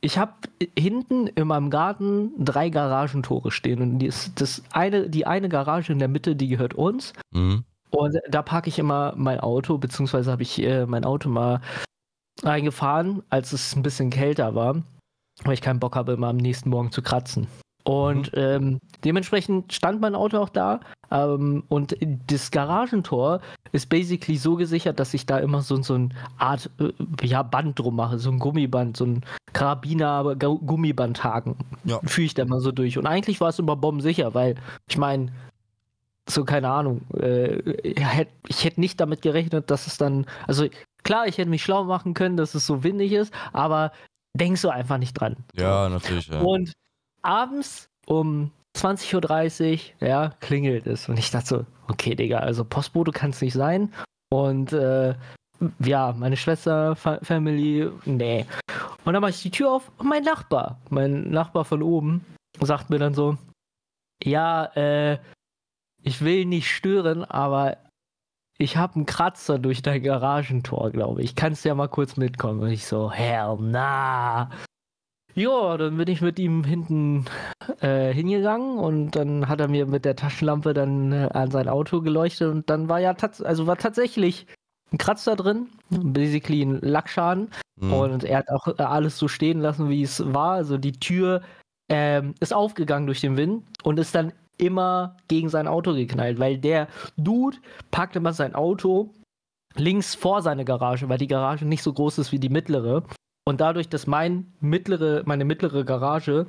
ich habe hinten in meinem Garten drei Garagentore stehen. Und das, das eine, die eine Garage in der Mitte, die gehört uns. Mhm. Und da parke ich immer mein Auto, beziehungsweise habe ich äh, mein Auto mal eingefahren, als es ein bisschen kälter war, weil ich keinen Bock habe, immer am nächsten Morgen zu kratzen. Und mhm. ähm, dementsprechend stand mein Auto auch da. Ähm, und das Garagentor ist basically so gesichert, dass ich da immer so, so eine Art äh, ja, Band drum mache, so ein Gummiband, so ein Karabiner, Gummibandhaken. Ja. Führe ich da mal so durch. Und eigentlich war es immer bombensicher, weil ich meine, so keine Ahnung, äh, ich hätte nicht damit gerechnet, dass es dann, also klar, ich hätte mich schlau machen können, dass es so windig ist, aber denkst du einfach nicht dran. Ja, natürlich. Ja. Und abends um 20.30 Uhr, ja, klingelt es. Und ich dachte so, okay, Digga, also Postbote kann es nicht sein. Und äh, ja, meine Schwester, Fa Family, nee. Und dann mache ich die Tür auf und mein Nachbar, mein Nachbar von oben, sagt mir dann so, ja, äh, ich will nicht stören, aber ich habe einen Kratzer durch dein Garagentor, glaube ich. Kannst ja mal kurz mitkommen? Und ich so, hell na. Ja, dann bin ich mit ihm hinten äh, hingegangen und dann hat er mir mit der Taschenlampe dann äh, an sein Auto geleuchtet und dann war ja also war tatsächlich ein Kratzer drin, basically ein Lackschaden mhm. und er hat auch äh, alles so stehen lassen, wie es war. Also die Tür ähm, ist aufgegangen durch den Wind und ist dann immer gegen sein Auto geknallt, weil der Dude packt immer sein Auto links vor seine Garage, weil die Garage nicht so groß ist wie die mittlere. Und dadurch, dass mein mittlere, meine mittlere Garage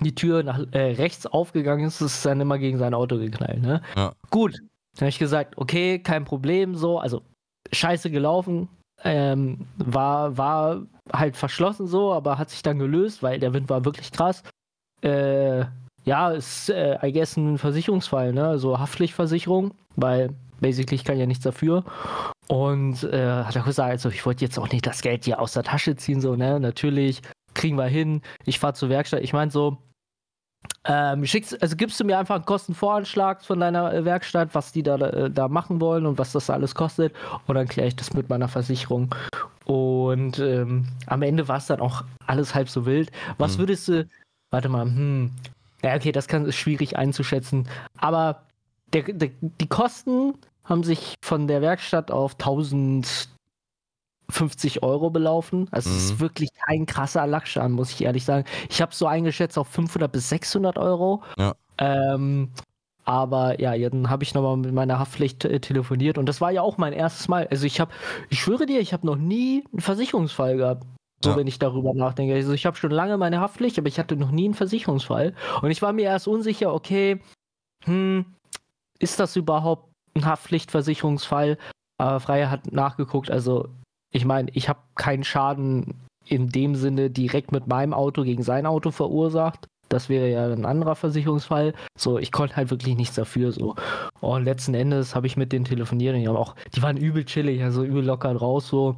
die Tür nach äh, rechts aufgegangen ist, ist es dann immer gegen sein Auto geknallt. Ne? Ja. Gut, dann habe ich gesagt, okay, kein Problem, so, also scheiße gelaufen, ähm, war, war halt verschlossen so, aber hat sich dann gelöst, weil der Wind war wirklich krass. Äh, ja, ist, äh, I guess, ein Versicherungsfall, ne? Also Haftpflichtversicherung, weil basically ich kann ja nichts dafür. Und äh, hat er gesagt, also ich wollte jetzt auch nicht das Geld hier aus der Tasche ziehen, so, ne? Natürlich, kriegen wir hin. Ich fahre zur Werkstatt. Ich meine so, ähm, schickst, also gibst du mir einfach einen Kostenvoranschlag von deiner äh, Werkstatt, was die da, äh, da machen wollen und was das alles kostet. Und dann kläre ich das mit meiner Versicherung. Und ähm, am Ende war es dann auch alles halb so wild. Was mhm. würdest du, warte mal, hm, ja, okay, das kann, ist schwierig einzuschätzen. Aber der, der, die Kosten haben sich von der Werkstatt auf 1050 Euro belaufen. Also es ist mhm. wirklich kein krasser Lackschaden, muss ich ehrlich sagen. Ich habe so eingeschätzt auf 500 bis 600 Euro. Ja. Ähm, aber ja, dann habe ich nochmal mit meiner Haftpflicht äh, telefoniert und das war ja auch mein erstes Mal. Also ich habe, ich schwöre dir, ich habe noch nie einen Versicherungsfall gehabt. So, ja. wenn ich darüber nachdenke. Also ich habe schon lange meine Haftpflicht, aber ich hatte noch nie einen Versicherungsfall. Und ich war mir erst unsicher, okay, hm, ist das überhaupt ein Haftpflichtversicherungsfall? Aber Freier hat nachgeguckt, also ich meine, ich habe keinen Schaden in dem Sinne direkt mit meinem Auto gegen sein Auto verursacht. Das wäre ja ein anderer Versicherungsfall. So, ich konnte halt wirklich nichts dafür. So. Und letzten Endes habe ich mit denen telefoniert und die, haben auch, die waren übel chillig, also übel locker draus. So,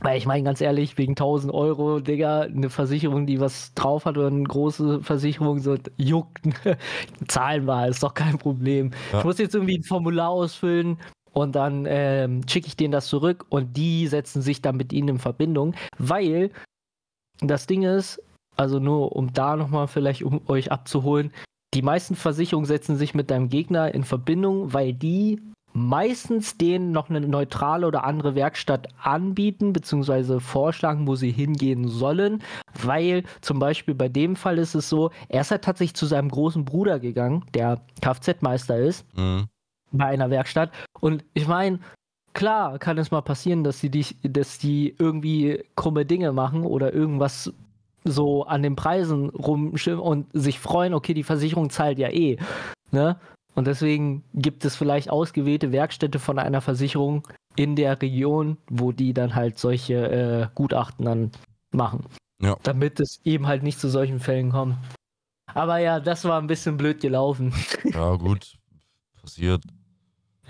weil ich meine, ganz ehrlich, wegen 1000 Euro, Digga, eine Versicherung, die was drauf hat oder eine große Versicherung, so juckt, zahlen wir, ist doch kein Problem. Ja. Ich muss jetzt irgendwie ein Formular ausfüllen und dann ähm, schicke ich denen das zurück und die setzen sich dann mit ihnen in Verbindung, weil das Ding ist, also nur um da nochmal vielleicht um euch abzuholen, die meisten Versicherungen setzen sich mit deinem Gegner in Verbindung, weil die meistens denen noch eine neutrale oder andere Werkstatt anbieten, beziehungsweise vorschlagen, wo sie hingehen sollen, weil zum Beispiel bei dem Fall ist es so, er ist halt tatsächlich zu seinem großen Bruder gegangen, der Kfz-Meister ist, mhm. bei einer Werkstatt. Und ich meine, klar kann es mal passieren, dass die, dass die irgendwie krumme Dinge machen oder irgendwas so an den Preisen rumschimmen und sich freuen, okay, die Versicherung zahlt ja eh. Ne? Und deswegen gibt es vielleicht ausgewählte Werkstätte von einer Versicherung in der Region, wo die dann halt solche äh, Gutachten dann machen. Ja. Damit es eben halt nicht zu solchen Fällen kommt. Aber ja, das war ein bisschen blöd gelaufen. Ja, gut. Passiert.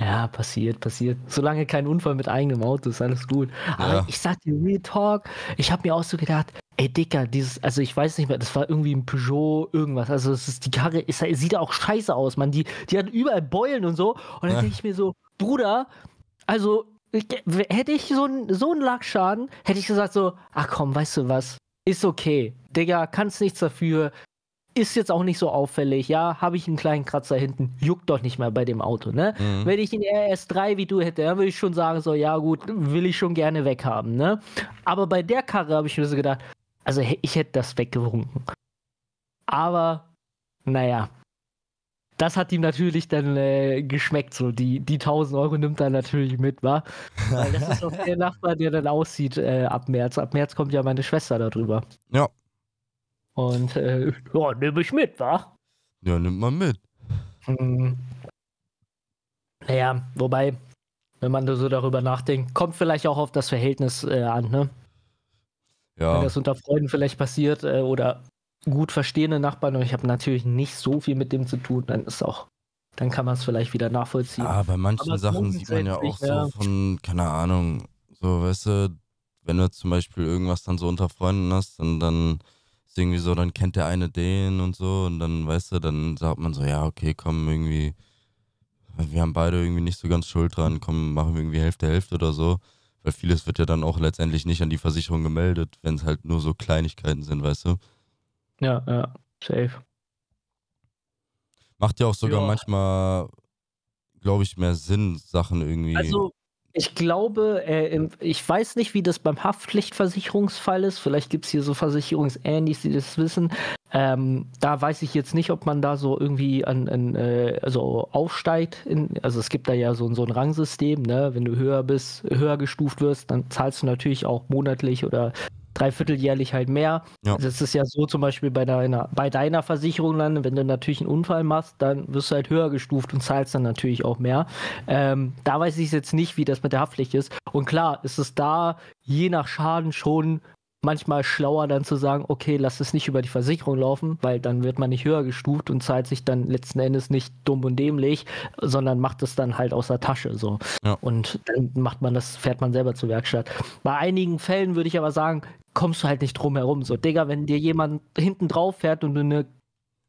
Ja, passiert, passiert. Solange kein Unfall mit eigenem Auto ist, alles gut. Aber ja. ich sag dir, Real Talk, ich habe mir auch so gedacht, Ey, Dicker, dieses, also ich weiß nicht mehr, das war irgendwie ein Peugeot irgendwas. Also es ist die Karre, ist, sieht auch scheiße aus, man. Die, die hat überall Beulen und so. Und dann ja. denke ich mir so, Bruder, also hätte ich so, ein, so einen Lackschaden, hätte ich gesagt so, ach komm, weißt du was, ist okay. Digga, kannst nichts dafür. Ist jetzt auch nicht so auffällig, ja, habe ich einen kleinen Kratzer hinten, juckt doch nicht mehr bei dem Auto, ne? Mhm. Wenn ich den RS3 wie du hätte, dann würde ich schon sagen, so, ja gut, will ich schon gerne weghaben, ne? Aber bei der Karre habe ich mir so gedacht, also ich hätte das weggewunken. Aber, naja. Das hat ihm natürlich dann äh, geschmeckt, so. Die, die 1000 Euro nimmt er natürlich mit, wa? Weil das ist auch der Nachbar, der dann aussieht äh, ab März. Ab März kommt ja meine Schwester darüber. Ja. Und, äh, ja, nehme ich mit, wa? Ja, nimmt man mit. Hm. Naja, wobei, wenn man so darüber nachdenkt, kommt vielleicht auch auf das Verhältnis äh, an, ne? Ja. Wenn das unter Freunden vielleicht passiert äh, oder gut verstehende Nachbarn und ich habe natürlich nicht so viel mit dem zu tun, dann ist auch, dann kann man es vielleicht wieder nachvollziehen. Ja, bei manchen Aber Sachen sieht man ja auch so von, keine Ahnung, so, weißt du, wenn du zum Beispiel irgendwas dann so unter Freunden hast und dann ist irgendwie so, dann kennt der eine den und so und dann, weißt du, dann sagt man so, ja, okay, komm, irgendwie, wir haben beide irgendwie nicht so ganz Schuld dran, komm, machen wir irgendwie Hälfte, Hälfte oder so. Weil vieles wird ja dann auch letztendlich nicht an die Versicherung gemeldet, wenn es halt nur so Kleinigkeiten sind, weißt du? Ja, ja, safe. Macht ja auch sogar ja. manchmal, glaube ich, mehr Sinn, Sachen irgendwie. Also, ich glaube, äh, ich weiß nicht, wie das beim Haftpflichtversicherungsfall ist. Vielleicht gibt es hier so Versicherungsähnliches, die das wissen. Ähm, da weiß ich jetzt nicht, ob man da so irgendwie an, an äh, also aufsteigt. In, also es gibt da ja so, so ein Rangsystem, ne? Wenn du höher bist, höher gestuft wirst, dann zahlst du natürlich auch monatlich oder dreivierteljährlich halt mehr. Ja. Das ist ja so zum Beispiel bei deiner, bei deiner Versicherung dann, wenn du natürlich einen Unfall machst, dann wirst du halt höher gestuft und zahlst dann natürlich auch mehr. Ähm, da weiß ich jetzt nicht, wie das mit der Haftpflicht ist. Und klar, ist es da je nach Schaden schon manchmal schlauer dann zu sagen, okay, lass es nicht über die Versicherung laufen, weil dann wird man nicht höher gestuft und zahlt sich dann letzten Endes nicht dumm und dämlich, sondern macht es dann halt aus der Tasche so. Ja. Und dann macht man das, fährt man selber zur Werkstatt. Bei einigen Fällen würde ich aber sagen, kommst du halt nicht drum herum. So, Digga, wenn dir jemand hinten drauf fährt und du eine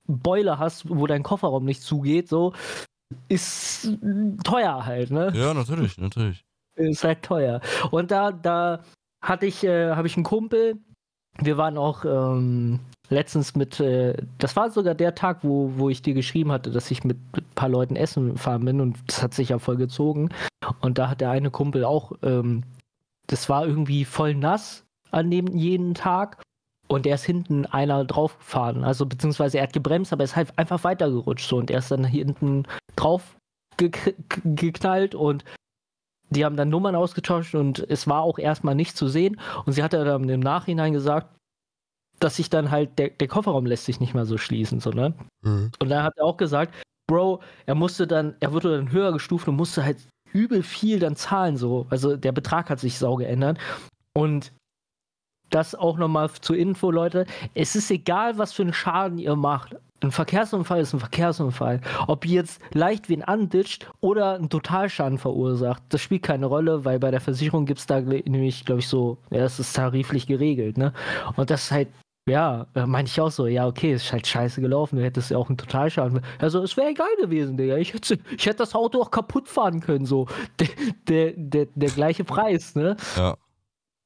Beule hast, wo dein Kofferraum nicht zugeht, so, ist teuer halt, ne? Ja, natürlich, natürlich. Ist halt teuer. Und da, da hatte ich, äh, habe ich einen Kumpel. Wir waren auch ähm, letztens mit, äh, das war sogar der Tag, wo, wo ich dir geschrieben hatte, dass ich mit ein paar Leuten essen fahren bin und das hat sich ja voll gezogen. Und da hat der eine Kumpel auch, ähm, das war irgendwie voll nass an dem jeden Tag und er ist hinten einer drauf gefahren. Also beziehungsweise er hat gebremst, aber er ist halt einfach weitergerutscht so und er ist dann hinten drauf geknallt und die haben dann Nummern ausgetauscht und es war auch erstmal nicht zu sehen. Und sie hatte dann im Nachhinein gesagt, dass sich dann halt der, der Kofferraum lässt sich nicht mehr so schließen, so, ne? Mhm. Und dann hat er auch gesagt, Bro, er musste dann, er wurde dann höher gestuft und musste halt übel viel dann zahlen, so. Also der Betrag hat sich sau geändert. Und das auch nochmal zur Info, Leute. Es ist egal, was für einen Schaden ihr macht. Ein Verkehrsunfall ist ein Verkehrsunfall. Ob ihr jetzt leicht wen anditscht oder einen Totalschaden verursacht, das spielt keine Rolle, weil bei der Versicherung gibt es da nämlich, glaube ich, so, ja, das ist tariflich geregelt, ne? Und das ist halt, ja, äh, meine ich auch so, ja, okay, ist halt scheiße gelaufen, du hättest ja auch einen Totalschaden. Also, es wäre egal gewesen, Digga. Ich hätte, ich hätte das Auto auch kaputt fahren können, so. Der, der, der, der gleiche Preis, ne? Ja.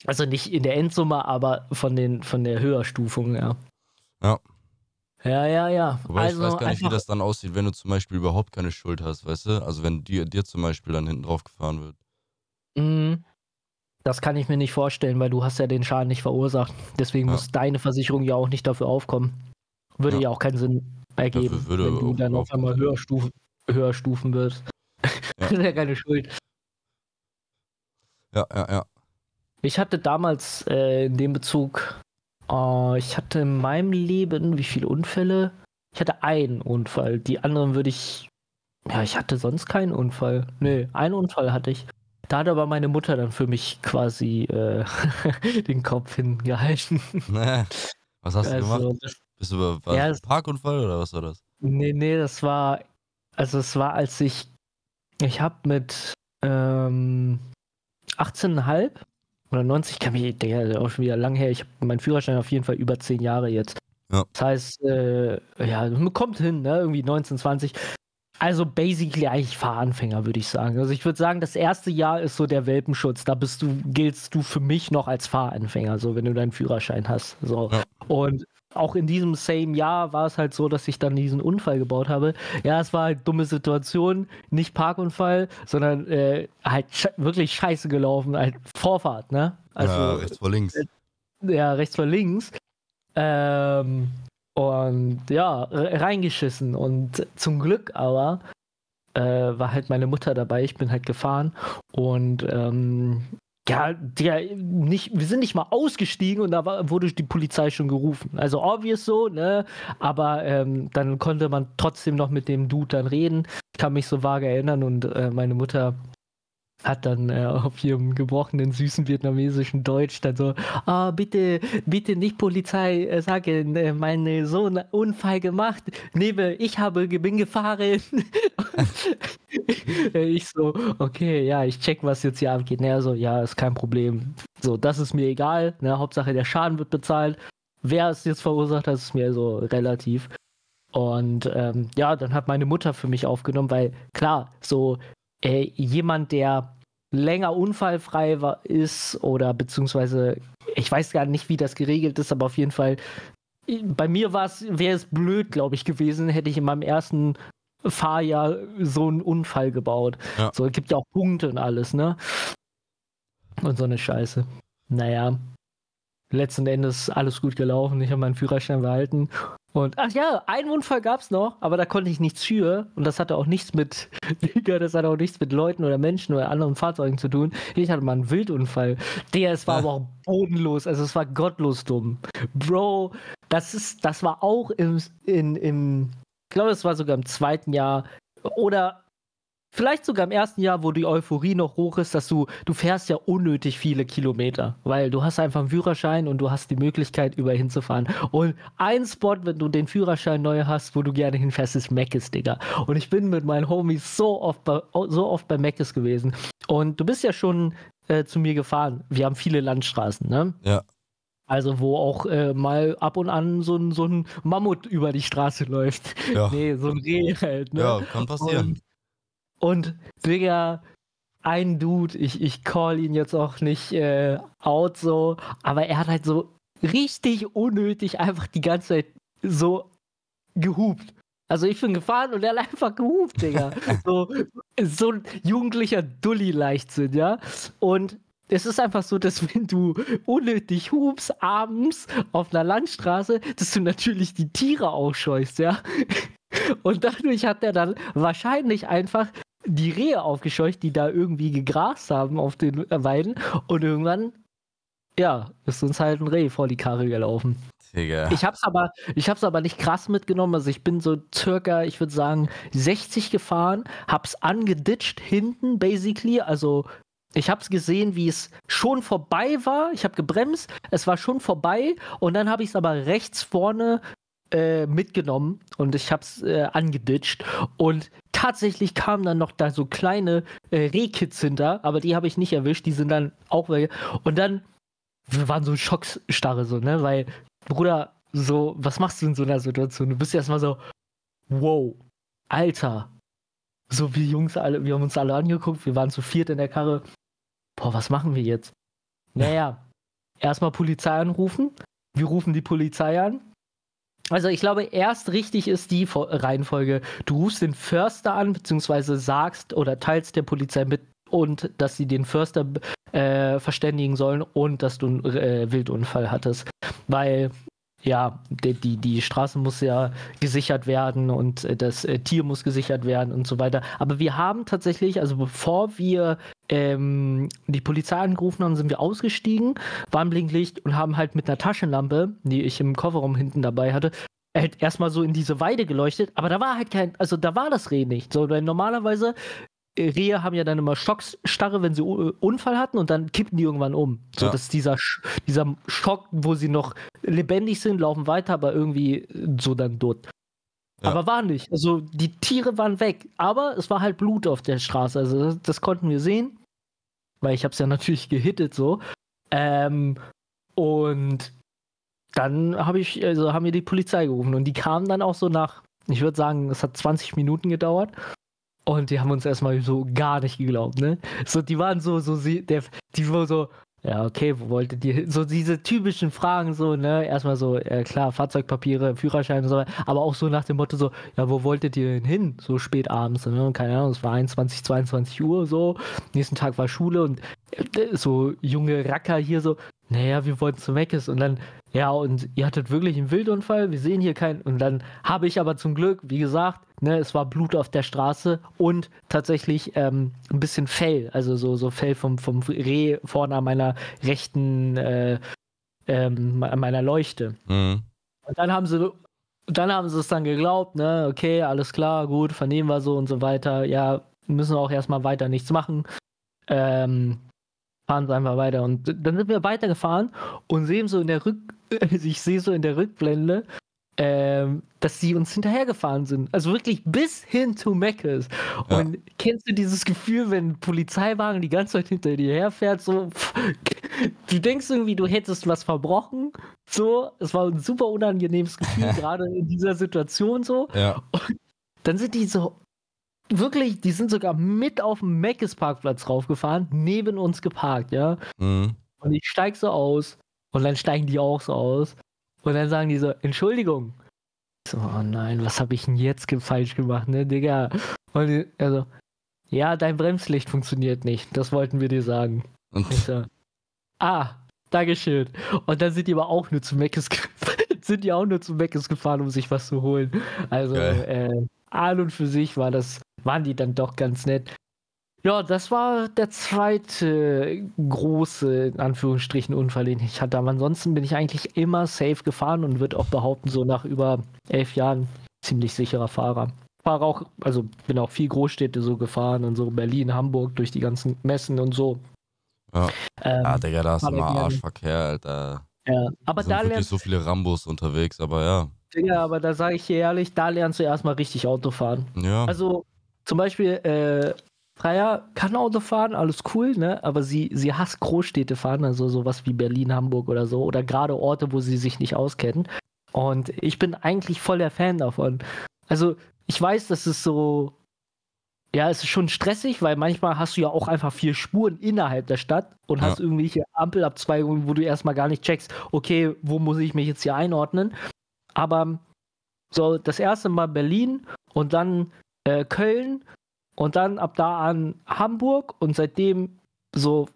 Also nicht in der Endsumme, aber von, den, von der Höherstufung, ja. Ja. Ja, ja, ja. Wobei also ich weiß gar nicht, wie das dann aussieht, wenn du zum Beispiel überhaupt keine Schuld hast, weißt du? Also wenn dir, dir zum Beispiel dann hinten drauf gefahren wird. Mhm. Das kann ich mir nicht vorstellen, weil du hast ja den Schaden nicht verursacht. Deswegen ja. muss deine Versicherung ja auch nicht dafür aufkommen. Würde ja, ja auch keinen Sinn ergeben, wenn du dann auf einmal höher stufen, höher stufen wirst. Ja. das ist ja keine Schuld. Ja, ja, ja. Ich hatte damals äh, in dem Bezug, äh, ich hatte in meinem Leben, wie viele Unfälle? Ich hatte einen Unfall. Die anderen würde ich, ja, ich hatte sonst keinen Unfall. Nee, einen Unfall hatte ich. Da hat aber meine Mutter dann für mich quasi äh, den Kopf hingehalten. Nee. Was hast du also, gemacht? Bist du über ja, Parkunfall oder was war das? Nee, nee, das war, also es war, als ich, ich habe mit ähm, 18,5 oder 90, kann mich, der auch schon wieder lang her. Ich habe meinen Führerschein auf jeden Fall über zehn Jahre jetzt. Ja. Das heißt, äh, ja, man kommt hin, ne? irgendwie 19, 20. Also basically eigentlich Fahranfänger, würde ich sagen. Also ich würde sagen, das erste Jahr ist so der Welpenschutz. Da bist du, giltst du für mich noch als Fahranfänger, so wenn du deinen Führerschein hast. So. Ja. Und auch in diesem same Jahr war es halt so, dass ich dann diesen Unfall gebaut habe. Ja, es war halt dumme Situation, nicht Parkunfall, sondern äh, halt sch wirklich scheiße gelaufen, halt Vorfahrt, ne? Also, ja, rechts vor links. Äh, ja, rechts vor links. Ähm, und ja, reingeschissen. Und zum Glück aber äh, war halt meine Mutter dabei. Ich bin halt gefahren und ähm, ja, der nicht, wir sind nicht mal ausgestiegen und da war, wurde die Polizei schon gerufen. Also obvious so, ne? Aber ähm, dann konnte man trotzdem noch mit dem Dude dann reden. Ich kann mich so vage erinnern und äh, meine Mutter hat dann äh, auf ihrem gebrochenen, süßen vietnamesischen Deutsch dann so, oh, bitte, bitte nicht Polizei äh, sagen, äh, mein Sohn Unfall gemacht. Nebe, ich habe, bin gefahren. ich so, okay, ja, ich check, was jetzt hier abgeht. Naja, so, ja, ist kein Problem. So, das ist mir egal. Ne? Hauptsache, der Schaden wird bezahlt. Wer es jetzt verursacht hat, ist mir so relativ. Und ähm, ja, dann hat meine Mutter für mich aufgenommen, weil klar, so äh, jemand, der länger unfallfrei war, ist oder beziehungsweise ich weiß gar nicht, wie das geregelt ist, aber auf jeden Fall bei mir war es, wäre es blöd, glaube ich, gewesen, hätte ich in meinem ersten Fahrjahr so einen Unfall gebaut. Ja. So, es gibt ja auch Punkte und alles, ne? Und so eine Scheiße. Naja, letzten Endes alles gut gelaufen. Ich habe meinen Führerschein behalten und ach ja, einen Unfall gab es noch, aber da konnte ich nichts für. Und das hatte auch nichts mit, das hatte auch nichts mit Leuten oder Menschen oder anderen Fahrzeugen zu tun. Ich hatte mal einen Wildunfall. Der, es war ah. aber auch bodenlos, also es war gottlos dumm. Bro, das ist, das war auch im, in, im, ich glaube, es war sogar im zweiten Jahr oder Vielleicht sogar im ersten Jahr, wo die Euphorie noch hoch ist, dass du, du fährst ja unnötig viele Kilometer, weil du hast einfach einen Führerschein und du hast die Möglichkeit, überall hinzufahren. Und ein Spot, wenn du den Führerschein neu hast, wo du gerne hinfährst, ist Meckes, Digga. Und ich bin mit meinen Homies so oft bei, so oft bei Meckes gewesen. Und du bist ja schon äh, zu mir gefahren. Wir haben viele Landstraßen, ne? Ja. Also wo auch äh, mal ab und an so ein, so ein Mammut über die Straße läuft. Ja. Nee, so ein Reh halt. Ne? Ja, kann passieren. Und und Digga, ein Dude, ich, ich call ihn jetzt auch nicht äh, out so, aber er hat halt so richtig unnötig einfach die ganze Zeit so gehupt. Also ich bin gefahren und er hat einfach gehupt, Digga. so, so ein jugendlicher Dulli-Leichtsinn, ja. Und es ist einfach so, dass wenn du unnötig hupst abends auf einer Landstraße, dass du natürlich die Tiere ausscheust, ja. Und dadurch hat er dann wahrscheinlich einfach die Rehe aufgescheucht, die da irgendwie gegrast haben auf den Weiden. Und irgendwann, ja, ist uns halt ein Reh vor die Karre gelaufen. Digga. Ich hab's aber, ich hab's aber nicht krass mitgenommen. Also ich bin so circa, ich würde sagen, 60 gefahren, hab's angeditscht hinten, basically. Also ich hab's gesehen, wie es schon vorbei war. Ich habe gebremst, es war schon vorbei und dann habe ich es aber rechts vorne äh, mitgenommen und ich hab's äh, angeditscht und tatsächlich kamen dann noch da so kleine äh, Rehkids hinter, aber die habe ich nicht erwischt, die sind dann auch weg. Und dann wir waren so Schockstarre so, ne, weil Bruder, so was machst du in so einer Situation? Du bist erstmal so wow, Alter. So wie Jungs alle, wir haben uns alle angeguckt, wir waren zu viert in der Karre. Boah, was machen wir jetzt? Naja, erstmal Polizei anrufen. Wir rufen die Polizei an. Also ich glaube, erst richtig ist die Reihenfolge. Du rufst den Förster an, beziehungsweise sagst oder teilst der Polizei mit und dass sie den Förster äh, verständigen sollen und dass du einen äh, Wildunfall hattest. Weil ja, die, die, die Straße muss ja gesichert werden und äh, das äh, Tier muss gesichert werden und so weiter. Aber wir haben tatsächlich, also bevor wir ähm, die Polizei angerufen haben, sind wir ausgestiegen, waren Blinklicht und haben halt mit einer Taschenlampe, die ich im Kofferraum hinten dabei hatte, halt erstmal so in diese Weide geleuchtet, aber da war halt kein, also da war das Reh nicht. So, denn normalerweise Rehe haben ja dann immer Schockstarre, wenn sie Unfall hatten und dann kippen die irgendwann um. So, ja. dass dieser, dieser Schock, wo sie noch lebendig sind, laufen weiter, aber irgendwie so dann tot. Ja. Aber war nicht. Also die Tiere waren weg. Aber es war halt Blut auf der Straße. Also das, das konnten wir sehen. Weil ich habe es ja natürlich gehittet so. Ähm, und dann habe ich, also haben wir die Polizei gerufen und die kamen dann auch so nach, ich würde sagen, es hat 20 Minuten gedauert. Und die haben uns erstmal so gar nicht geglaubt, ne? So, die waren so, so, der, die waren so, ja, okay, wo wolltet ihr hin? So diese typischen Fragen, so, ne? Erstmal so, äh, klar, Fahrzeugpapiere, Führerschein und so, aber auch so nach dem Motto so, ja, wo wolltet ihr denn hin? So spät abends, ne? Keine Ahnung, es war 21, 22 Uhr so. Nächsten Tag war Schule und äh, so junge Racker hier so, naja, wir wollten zu Meckes und dann, ja, und ihr hattet wirklich einen Wildunfall, wir sehen hier keinen. Und dann habe ich aber zum Glück, wie gesagt, ne, es war Blut auf der Straße und tatsächlich ähm, ein bisschen Fell, also so, so Fell vom, vom Reh vorne an meiner rechten, äh, ähm, an meiner Leuchte. Mhm. Und dann haben sie dann haben sie es dann geglaubt, ne, okay, alles klar, gut, vernehmen wir so und so weiter. Ja, müssen auch erstmal weiter nichts machen. Ähm, fahren sie einfach weiter. Und dann sind wir weitergefahren und sehen so in der Rück, ich sehe so in der Rückblende, ähm, dass sie uns hinterhergefahren sind. Also wirklich bis hin zu Meckes. Ja. Und kennst du dieses Gefühl, wenn ein Polizeiwagen die ganze Zeit hinter dir herfährt, so, du denkst irgendwie, du hättest was verbrochen. So, es war ein super unangenehmes Gefühl, gerade in dieser Situation so. Ja. Und dann sind die so wirklich, die sind sogar mit auf dem Meckes Parkplatz raufgefahren, neben uns geparkt, ja. Mhm. Und ich steig so aus und dann steigen die auch so aus. Und dann sagen die so, Entschuldigung. So, oh nein, was habe ich denn jetzt falsch gemacht, ne, Digga? Und also, ja, dein Bremslicht funktioniert nicht. Das wollten wir dir sagen. Und ich so, ah, Dankeschön. Und dann sind die aber auch nur zu Meckes sind die auch nur zu Meckes gefahren, um sich was zu holen. Also, äh, an und für sich war das waren die dann doch ganz nett. Ja, das war der zweite große, in Anführungsstrichen, Unfall, den ich hatte. Aber ansonsten bin ich eigentlich immer safe gefahren und würde auch behaupten, so nach über elf Jahren ziemlich sicherer Fahrer. Fahre auch, also bin auch viel Großstädte so gefahren und so Berlin, Hamburg durch die ganzen Messen und so. Ja, ähm, ja Digga, da ist immer Arschverkehr, Alter. Ja, aber da, da sind wirklich so viele Rambos unterwegs, aber ja. Digga, aber da sage ich dir ehrlich, da lernst du erstmal richtig Auto fahren. Ja. Also zum Beispiel, äh, Freya kann Auto fahren, alles cool, ne? Aber sie, sie hasst Großstädte fahren, also sowas wie Berlin, Hamburg oder so, oder gerade Orte, wo sie sich nicht auskennen. Und ich bin eigentlich voll der Fan davon. Also, ich weiß, dass es so, ja, es ist schon stressig, weil manchmal hast du ja auch einfach vier Spuren innerhalb der Stadt und ja. hast irgendwelche Ampelabzweigungen, wo du erstmal gar nicht checkst, okay, wo muss ich mich jetzt hier einordnen? Aber so das erste Mal Berlin und dann äh, Köln und dann ab da an Hamburg und seitdem so,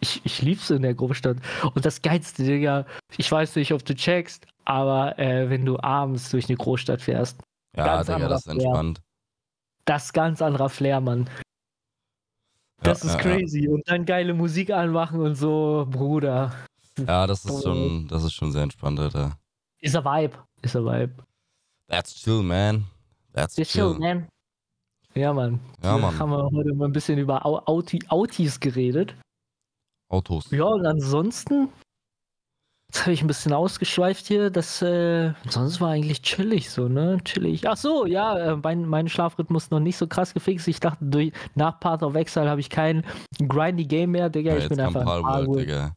ich, ich lieb's in der Großstadt. Und das geilste, Digga, ich weiß nicht, ob du checkst, aber äh, wenn du abends durch eine Großstadt fährst. Ja, Digga, das ist entspannt. Das ist ganz anderer Flair, Mann. Das ja, ist ja, crazy. Ja. Und dann geile Musik anmachen und so, Bruder. Ja, das ist schon, das ist schon sehr entspannt, Alter. Ist a Vibe. Ist a Vibe. That's chill, man. That's Ist chill, man. Ja, Mann. Ja, Mann. Haben wir heute mal ein bisschen über Auti Autis geredet. Autos. Ja, und ansonsten, jetzt habe ich ein bisschen ausgeschweift hier, das, äh, sonst war eigentlich chillig so, ne? Chillig. Ach so, ja, äh, mein, mein Schlafrhythmus noch nicht so krass gefixt. Ich dachte, durch, nach Path of Exile habe ich kein grindy Game mehr, Digga. Ja, ich bin einfach. Palworld, Digga.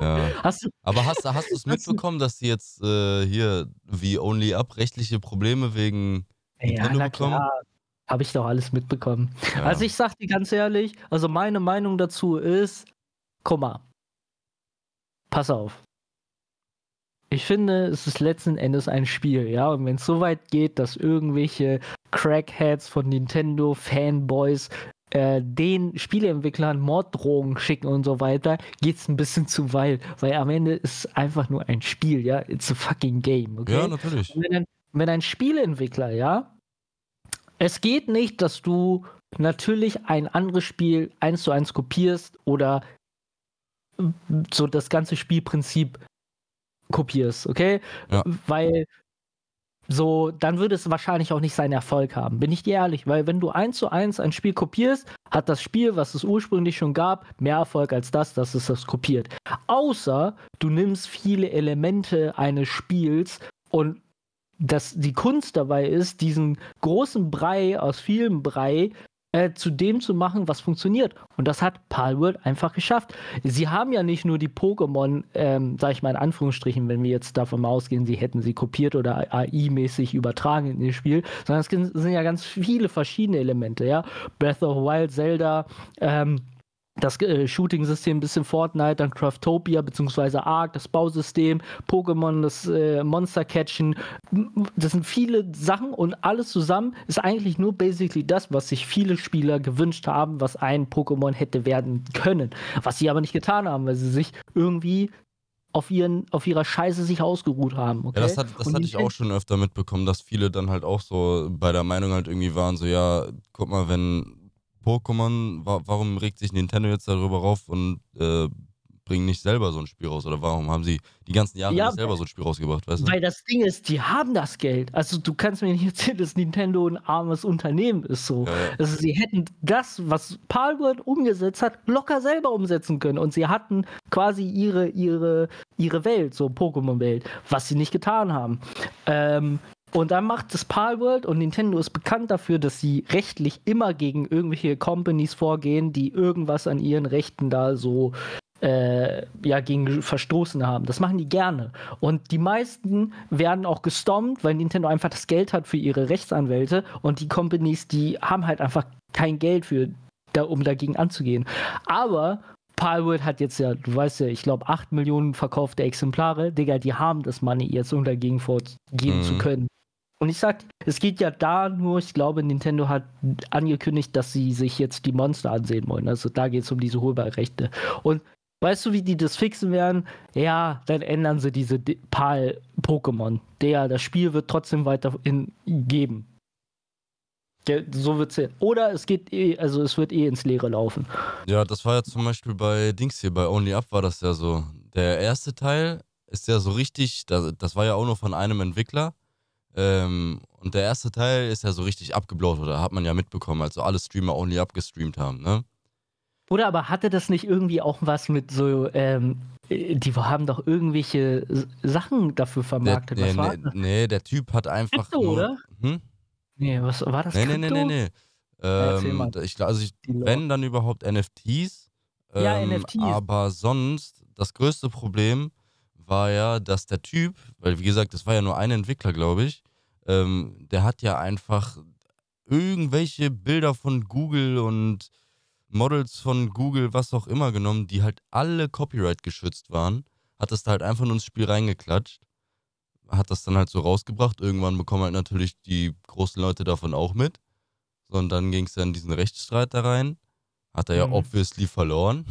Ja. Hast du, Aber hast, hast du es mitbekommen, dass die jetzt äh, hier wie Only Up rechtliche Probleme wegen ja, na klar. Habe ich doch alles mitbekommen. Ja. Also ich sag dir ganz ehrlich, also meine Meinung dazu ist, guck mal, pass auf. Ich finde, es ist letzten Endes ein Spiel, ja. Und wenn es so weit geht, dass irgendwelche Crackheads von Nintendo, Fanboys, äh, den Spieleentwicklern Morddrohungen schicken und so weiter, geht es ein bisschen zu weit. Weil am Ende ist es einfach nur ein Spiel, ja. It's a fucking game, okay? Ja, natürlich. Und wenn, wenn ein Spieleentwickler, ja, es geht nicht, dass du natürlich ein anderes Spiel eins zu eins kopierst oder so das ganze Spielprinzip kopierst, okay? Ja. Weil so, dann würde es wahrscheinlich auch nicht seinen Erfolg haben. Bin ich dir ehrlich, weil wenn du eins zu eins ein Spiel kopierst, hat das Spiel, was es ursprünglich schon gab, mehr Erfolg als das, dass es das kopiert. Außer du nimmst viele Elemente eines Spiels und dass die Kunst dabei ist, diesen großen Brei aus vielem Brei äh, zu dem zu machen, was funktioniert. Und das hat Palworld einfach geschafft. Sie haben ja nicht nur die Pokémon, ähm, sag ich mal in Anführungsstrichen, wenn wir jetzt davon ausgehen, sie hätten sie kopiert oder AI-mäßig übertragen in das Spiel, sondern es sind ja ganz viele verschiedene Elemente, ja. Breath of the Wild, Zelda, ähm, das äh, Shooting-System ein bisschen Fortnite, dann Craftopia bzw. Ark, das Bausystem, Pokémon, das äh, Monster-Catchen. Das sind viele Sachen und alles zusammen ist eigentlich nur basically das, was sich viele Spieler gewünscht haben, was ein Pokémon hätte werden können. Was sie aber nicht getan haben, weil sie sich irgendwie auf, ihren, auf ihrer Scheiße sich ausgeruht haben. Okay? Ja, das, hat, das hatte ich auch schon öfter mitbekommen, dass viele dann halt auch so bei der Meinung halt irgendwie waren, so ja, guck mal, wenn Pokémon, wa warum regt sich Nintendo jetzt darüber rauf und äh, bringen nicht selber so ein Spiel raus? Oder warum haben sie die ganzen Jahre ja, nicht selber so ein Spiel rausgebracht? Weißt du? Weil das Ding ist, die haben das Geld. Also du kannst mir nicht erzählen, dass Nintendo ein armes Unternehmen ist. So. Ja, ja. Also sie hätten das, was Palworld umgesetzt hat, locker selber umsetzen können. Und sie hatten quasi ihre, ihre, ihre Welt, so Pokémon-Welt, was sie nicht getan haben. Ähm, und dann macht es Palworld und Nintendo ist bekannt dafür, dass sie rechtlich immer gegen irgendwelche Companies vorgehen, die irgendwas an ihren Rechten da so äh, ja, gegen verstoßen haben. Das machen die gerne. Und die meisten werden auch gestompt, weil Nintendo einfach das Geld hat für ihre Rechtsanwälte und die Companies, die haben halt einfach kein Geld für, da, um dagegen anzugehen. Aber Palworld hat jetzt ja, du weißt ja, ich glaube, 8 Millionen verkaufte Exemplare. Digga, die haben das Money jetzt, um dagegen vorgehen mhm. zu können. Und ich sag, es geht ja da nur, ich glaube, Nintendo hat angekündigt, dass sie sich jetzt die Monster ansehen wollen. Also da geht es um diese Urheberrechte. Und weißt du, wie die das fixen werden? Ja, dann ändern sie diese PAL-Pokémon. Der, das Spiel wird trotzdem weiterhin geben. So wird's hin. Oder es geht eh, also es wird eh ins Leere laufen. Ja, das war ja zum Beispiel bei Dings hier, bei Only Up war das ja so. Der erste Teil ist ja so richtig, das, das war ja auch nur von einem Entwickler. Ähm, und der erste Teil ist ja so richtig abgeblaut, oder hat man ja mitbekommen, als so alle Streamer only abgestreamt haben, ne? Oder aber hatte das nicht irgendwie auch was mit so, ähm, die haben doch irgendwelche Sachen dafür vermarktet? Der, nee, was war nee, nee, der Typ hat einfach. Crypto, nur, oder? Hm? Nee, was war das? Nee, Crypto? nee, nee, nee, nee. Ähm, ich, also ich, wenn dann überhaupt NFTs. Ähm, ja, NFTs. Aber sonst, das größte Problem war ja, dass der Typ, weil wie gesagt, das war ja nur ein Entwickler, glaube ich, ähm, der hat ja einfach irgendwelche Bilder von Google und Models von Google, was auch immer genommen, die halt alle Copyright geschützt waren, hat das da halt einfach nur ins Spiel reingeklatscht, hat das dann halt so rausgebracht. Irgendwann bekommen halt natürlich die großen Leute davon auch mit. So, und dann ging es ja in diesen Rechtsstreit da rein. Hat er ja mhm. obviously verloren.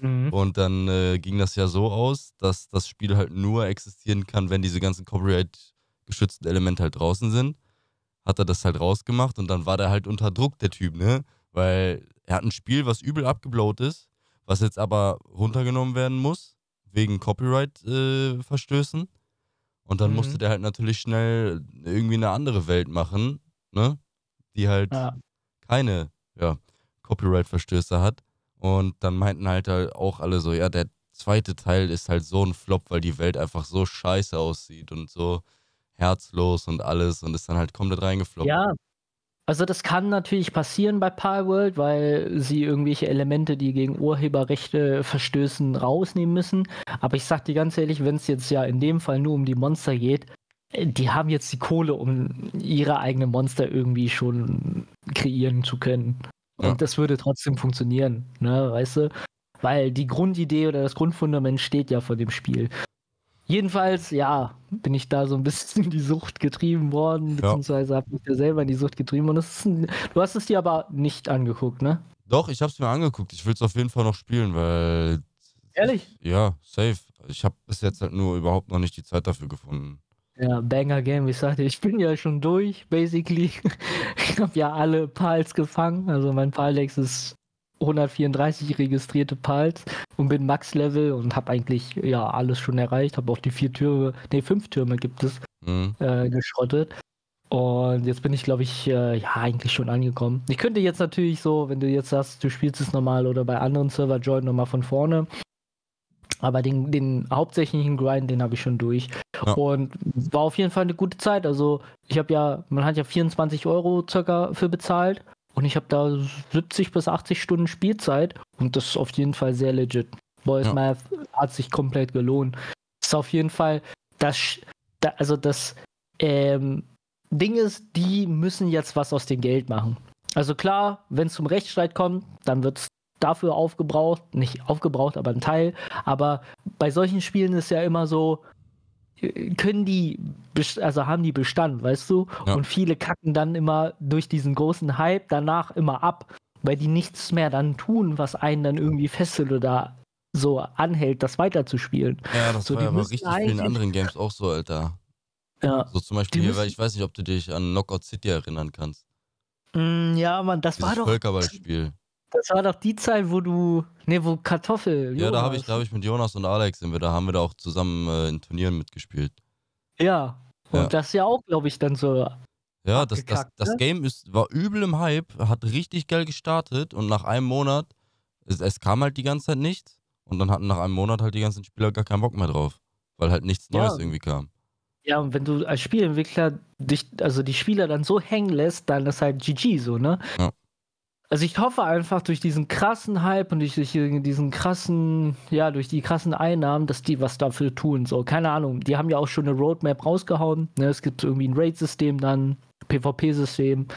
Mhm. Und dann äh, ging das ja so aus, dass das Spiel halt nur existieren kann, wenn diese ganzen Copyright-geschützten Elemente halt draußen sind. Hat er das halt rausgemacht und dann war der halt unter Druck, der Typ, ne? Weil er hat ein Spiel, was übel abgeblowt ist, was jetzt aber runtergenommen werden muss, wegen Copyright-Verstößen. Äh, und dann mhm. musste der halt natürlich schnell irgendwie eine andere Welt machen, ne? Die halt ja. keine ja, Copyright-Verstöße hat. Und dann meinten halt, halt auch alle so, ja, der zweite Teil ist halt so ein Flop, weil die Welt einfach so scheiße aussieht und so herzlos und alles und ist dann halt komplett reingefloppt. Ja, also das kann natürlich passieren bei Palworld, weil sie irgendwelche Elemente, die gegen Urheberrechte verstößen, rausnehmen müssen. Aber ich sag dir ganz ehrlich, wenn es jetzt ja in dem Fall nur um die Monster geht, äh, die haben jetzt die Kohle, um ihre eigenen Monster irgendwie schon kreieren zu können. Und ja. das würde trotzdem funktionieren, ne, weißt du? Weil die Grundidee oder das Grundfundament steht ja vor dem Spiel. Jedenfalls, ja, bin ich da so ein bisschen in die Sucht getrieben worden, beziehungsweise habe mich da selber in die Sucht getrieben. Und ein, du hast es dir aber nicht angeguckt, ne? Doch, ich habe es mir angeguckt. Ich will es auf jeden Fall noch spielen, weil. Ehrlich? Ja, safe. Ich habe bis jetzt halt nur überhaupt noch nicht die Zeit dafür gefunden. Ja, Banger Game, wie ich sagte, ich bin ja schon durch, basically. ich habe ja alle Pals gefangen. Also mein Paldex ist 134 registrierte Pals und bin Max-Level und habe eigentlich ja alles schon erreicht. Habe auch die vier Türme, nee, fünf Türme gibt es, mhm. äh, geschrottet. Und jetzt bin ich, glaube ich, äh, ja, eigentlich schon angekommen. Ich könnte jetzt natürlich so, wenn du jetzt sagst, du spielst es normal oder bei anderen Server join nochmal von vorne, aber den, den hauptsächlichen Grind, den habe ich schon durch. Ja. Und war auf jeden Fall eine gute Zeit. Also ich habe ja, man hat ja 24 Euro circa für bezahlt. Und ich habe da 70 bis 80 Stunden Spielzeit und das ist auf jeden Fall sehr legit. Boys ja. Math hat sich komplett gelohnt. Ist auf jeden Fall das, also das ähm, Ding ist, die müssen jetzt was aus dem Geld machen. Also klar, wenn es zum Rechtsstreit kommt, dann wird es dafür aufgebraucht, nicht aufgebraucht, aber ein Teil. Aber bei solchen Spielen ist ja immer so, können die, also haben die Bestand, weißt du? Ja. Und viele kacken dann immer durch diesen großen Hype danach immer ab, weil die nichts mehr dann tun, was einen dann irgendwie fesselt oder so anhält, das weiterzuspielen. Ja, das so, war ja bei richtig vielen anderen Games auch so, Alter. Ja. So zum Beispiel hier, weil ich weiß nicht, ob du dich an Knockout City erinnern kannst. Mm, ja, Mann, das Dieses war doch. Völkerballspiel. Das war doch die Zeit, wo du. Ne, wo Kartoffel. Ja, da habe ich, hab ich mit Jonas und Alex sind wir, da haben wir da auch zusammen äh, in Turnieren mitgespielt. Ja. Und ja. das ist ja auch, glaube ich, dann so. Ja, das, das, das ne? Game ist, war übel im Hype, hat richtig geil gestartet und nach einem Monat, es, es kam halt die ganze Zeit nichts und dann hatten nach einem Monat halt die ganzen Spieler gar keinen Bock mehr drauf, weil halt nichts Neues ja. irgendwie kam. Ja, und wenn du als Spielentwickler dich, also die Spieler dann so hängen lässt, dann ist halt GG so, ne? Ja. Also ich hoffe einfach durch diesen krassen Hype und durch, durch diesen krassen, ja, durch die krassen Einnahmen, dass die was dafür tun. So, keine Ahnung. Die haben ja auch schon eine Roadmap rausgehauen. Ne? Es gibt irgendwie ein Raid-System dann, PvP-System.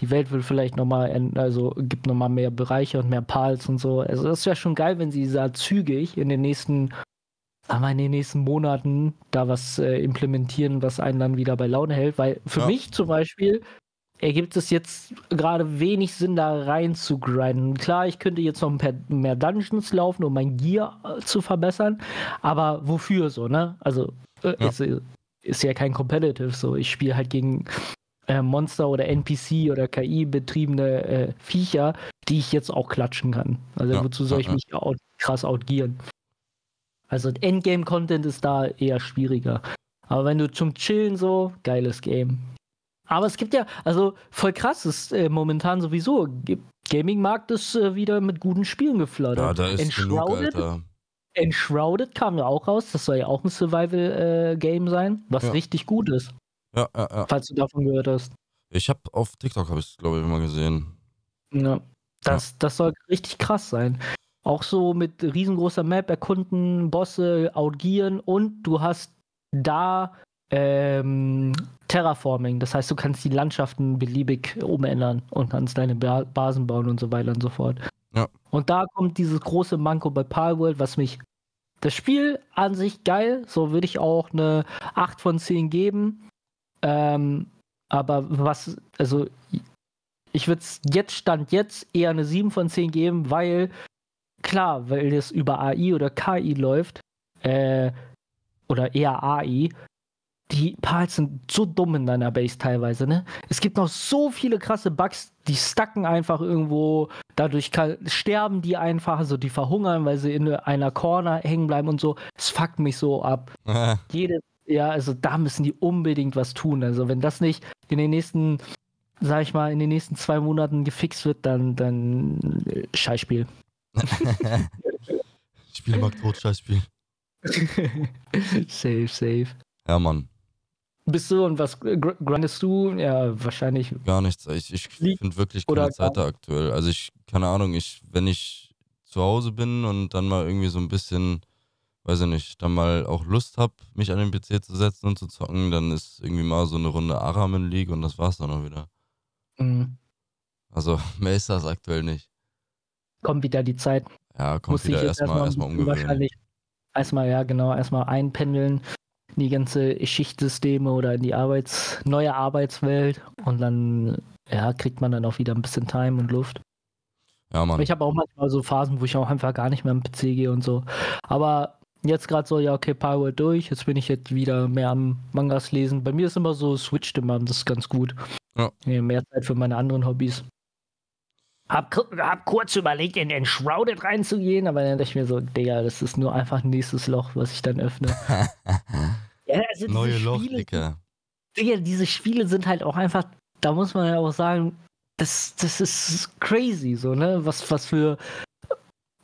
Die Welt will vielleicht nochmal, also gibt nochmal mehr Bereiche und mehr Pals und so. Also das wäre schon geil, wenn sie da zügig in den nächsten, sagen wir in den nächsten Monaten da was äh, implementieren, was einen dann wieder bei Laune hält. Weil für ja. mich zum Beispiel ergibt es jetzt gerade wenig Sinn, da rein zu grinden. Klar, ich könnte jetzt noch mehr Dungeons laufen, um mein Gear äh, zu verbessern, aber wofür so, ne? Also, äh, ja. Ist, ist, ja kein Competitive so. Ich spiele halt gegen äh, Monster oder NPC oder KI-betriebene äh, Viecher, die ich jetzt auch klatschen kann. Also, ja. wozu soll ich mich out, krass outgieren? Also, Endgame-Content ist da eher schwieriger. Aber wenn du zum Chillen so, geiles Game. Aber es gibt ja, also voll krass, ist äh, momentan sowieso, Gaming-Markt ist äh, wieder mit guten Spielen geflattert. Ja, da ist Enshrouded, genug, Alter. Enshrouded kam ja auch raus, das soll ja auch ein Survival-Game äh, sein, was ja. richtig gut ist. Ja, ja, ja. Falls du davon gehört hast. Ich habe auf TikTok, habe ich glaube ich, mal gesehen. Ja, das, ja. das soll richtig krass sein. Auch so mit riesengroßer Map erkunden, Bosse outgieren und du hast da ähm, Terraforming. Das heißt, du kannst die Landschaften beliebig umändern und kannst deine ba Basen bauen und so weiter und so fort. Ja. Und da kommt dieses große Manko bei Palworld, was mich. Das Spiel an sich geil, so würde ich auch eine 8 von 10 geben. Ähm, aber was, also ich würde es jetzt Stand jetzt eher eine 7 von 10 geben, weil, klar, weil es über AI oder KI läuft, äh, oder eher AI, die Parts sind so dumm in deiner Base teilweise, ne? Es gibt noch so viele krasse Bugs, die stacken einfach irgendwo, dadurch kann, sterben die einfach, also die verhungern, weil sie in einer Corner hängen bleiben und so. Es fuckt mich so ab. Jede, ja, also da müssen die unbedingt was tun. Also wenn das nicht in den nächsten, sag ich mal, in den nächsten zwei Monaten gefixt wird, dann, dann äh, Scheißspiel. Spiel mag tot, Scheißspiel. safe, safe. Ja, Mann bist du und was grindest du? Ja, wahrscheinlich. Gar nichts. Ich, ich finde wirklich keine Zeit da aktuell. Also ich, keine Ahnung, ich, wenn ich zu Hause bin und dann mal irgendwie so ein bisschen, weiß ich nicht, dann mal auch Lust habe, mich an den PC zu setzen und zu zocken, dann ist irgendwie mal so eine Runde Aram in League und das war's dann auch wieder. Mhm. Also mehr ist das aktuell nicht. Kommt wieder die Zeit. Ja, kommt Muss wieder erstmal erstmal umgewöhnen. Wahrscheinlich erstmal, ja genau, erstmal einpendeln in die ganze Schichtsysteme oder in die Arbeits-, neue Arbeitswelt und dann ja, kriegt man dann auch wieder ein bisschen Time und Luft. Ja, Mann. Ich habe auch manchmal so Phasen, wo ich auch einfach gar nicht mehr am PC gehe und so. Aber jetzt gerade so, ja, okay, Power durch. Jetzt bin ich jetzt wieder mehr am Mangas lesen. Bei mir ist immer so, switcht immer, das ist ganz gut. Ja. Mehr Zeit für meine anderen Hobbys. Hab, hab kurz überlegt, in Enshrouded reinzugehen, aber dann dachte ich mir so, Digga, das ist nur einfach ein nächstes Loch, was ich dann öffne. ja, also Neue Loch, Digga. Digga, diese Spiele sind halt auch einfach, da muss man ja auch sagen, das, das ist crazy, so, ne? Was, was für,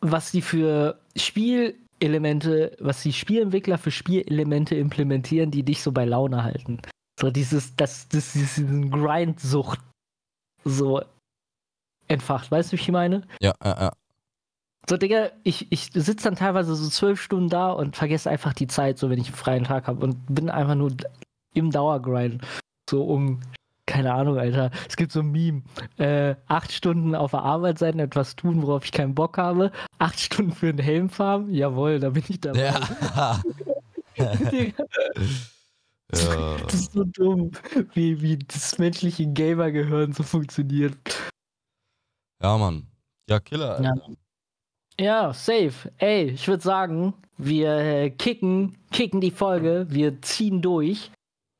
was die für Spielelemente, was die Spielentwickler für Spielelemente implementieren, die dich so bei Laune halten. So dieses, das, das, diesen Grindsucht so entfacht. Weißt du, wie ich meine? Ja, ja, ja. So, Digga, ich, ich sitze dann teilweise so zwölf Stunden da und vergesse einfach die Zeit, so wenn ich einen freien Tag habe und bin einfach nur im Dauergrind. So um, keine Ahnung, Alter. Es gibt so ein Meme. Äh, acht Stunden auf der Arbeit sein, etwas tun, worauf ich keinen Bock habe. Acht Stunden für einen Helm farmen. Jawohl, da bin ich dabei. Ja. Digga, ja. das ist so dumm, wie, wie das menschliche Gamer-Gehirn so funktioniert. Ja, Mann. Ja, Killer. Ja. Alter. Ja, safe. Ey, ich würde sagen, wir äh, kicken, kicken die Folge, wir ziehen durch.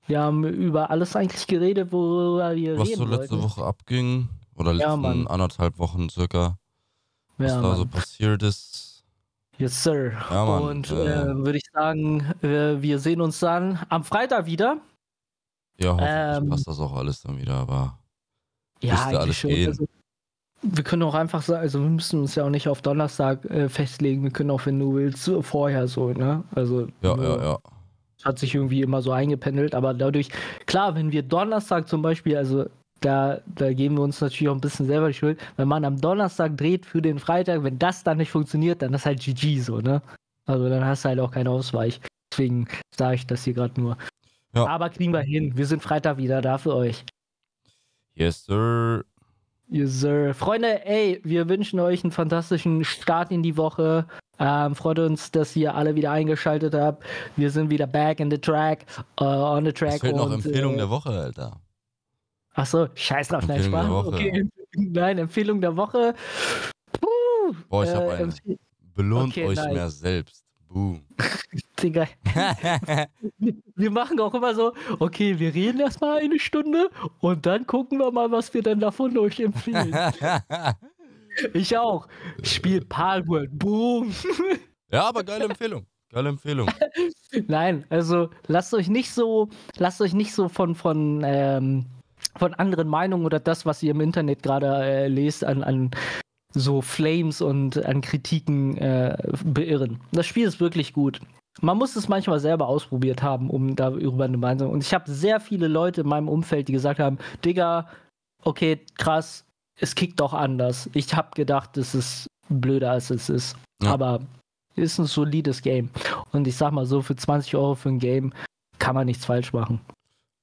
Wir haben über alles eigentlich geredet, worüber wir Was reden so letzte wollten. Woche abging, oder Ja, letzten Mann. anderthalb Wochen circa, was Ja, da so Mann. passiert ist. Yes, sir. Ja, Mann, Und äh, äh, würde ich sagen, äh, wir sehen uns dann am Freitag wieder. Ja, hoffentlich Ähm, passt das auch alles dann wieder, aber Ja, Müsste alles schon. gehen. Also, wir können auch einfach sagen, also wir müssen uns ja auch nicht auf Donnerstag äh, festlegen. Wir können auch, wenn du willst, vorher so, ne? Also ja, ja, ja. hat sich irgendwie immer so eingependelt, aber dadurch, klar, wenn wir Donnerstag zum Beispiel, also da, da geben wir uns natürlich auch ein bisschen selber die Schuld, wenn man am Donnerstag dreht für den Freitag, wenn das dann nicht funktioniert, dann ist halt GG so, ne? Also dann hast du halt auch keinen Ausweich. Deswegen sage ich das hier gerade nur. Ja. Aber kriegen wir hin. Wir sind Freitag wieder da für euch. Yes, sir. Yes, sir. Freunde, ey, wir wünschen euch einen fantastischen Start in die Woche. Ähm, freut uns, dass ihr alle wieder eingeschaltet habt. Wir sind wieder back in the track, äh, on the track. Es fehlt noch Empfehlung äh, der Woche, Alter. Achso, scheiß drauf, nein, Spaß. Okay, nein, Empfehlung der Woche. Puh, Boah, ich hab äh, eine. empf- Belohnt okay, euch nice. mehr selbst. Boom. Digga, wir machen auch immer so, okay, wir reden erstmal eine Stunde und dann gucken wir mal, was wir denn davon euch empfehlen. ich auch. Spielt Palworld, boom. ja, aber geile Empfehlung. Geile Empfehlung. Nein, also lasst euch nicht so, lasst euch nicht so von, von, ähm, von anderen Meinungen oder das, was ihr im Internet gerade äh, lest, an, an so Flames und an Kritiken äh, beirren. Das Spiel ist wirklich gut. Man muss es manchmal selber ausprobiert haben, um darüber eine Meinung. Und ich habe sehr viele Leute in meinem Umfeld, die gesagt haben, Digga, okay, krass, es kickt doch anders. Ich habe gedacht, es ist blöder, als es ist. Ja. Aber ist ein solides Game. Und ich sag mal so, für 20 Euro für ein Game kann man nichts falsch machen.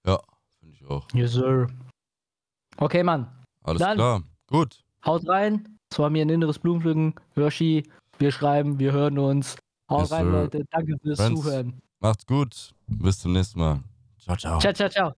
Finde ich auch. Yes, sir. Okay, Mann. Alles Dann- klar. Gut. Haut rein. Es war mir ein inneres Blumenpflücken. Hirschi, wir schreiben, wir hören uns. Haut Yes, rein. Leute. Danke fürs Friends. Zuhören. Macht's gut. Bis zum nächsten Mal. Ciao, ciao. Ciao, ciao, ciao.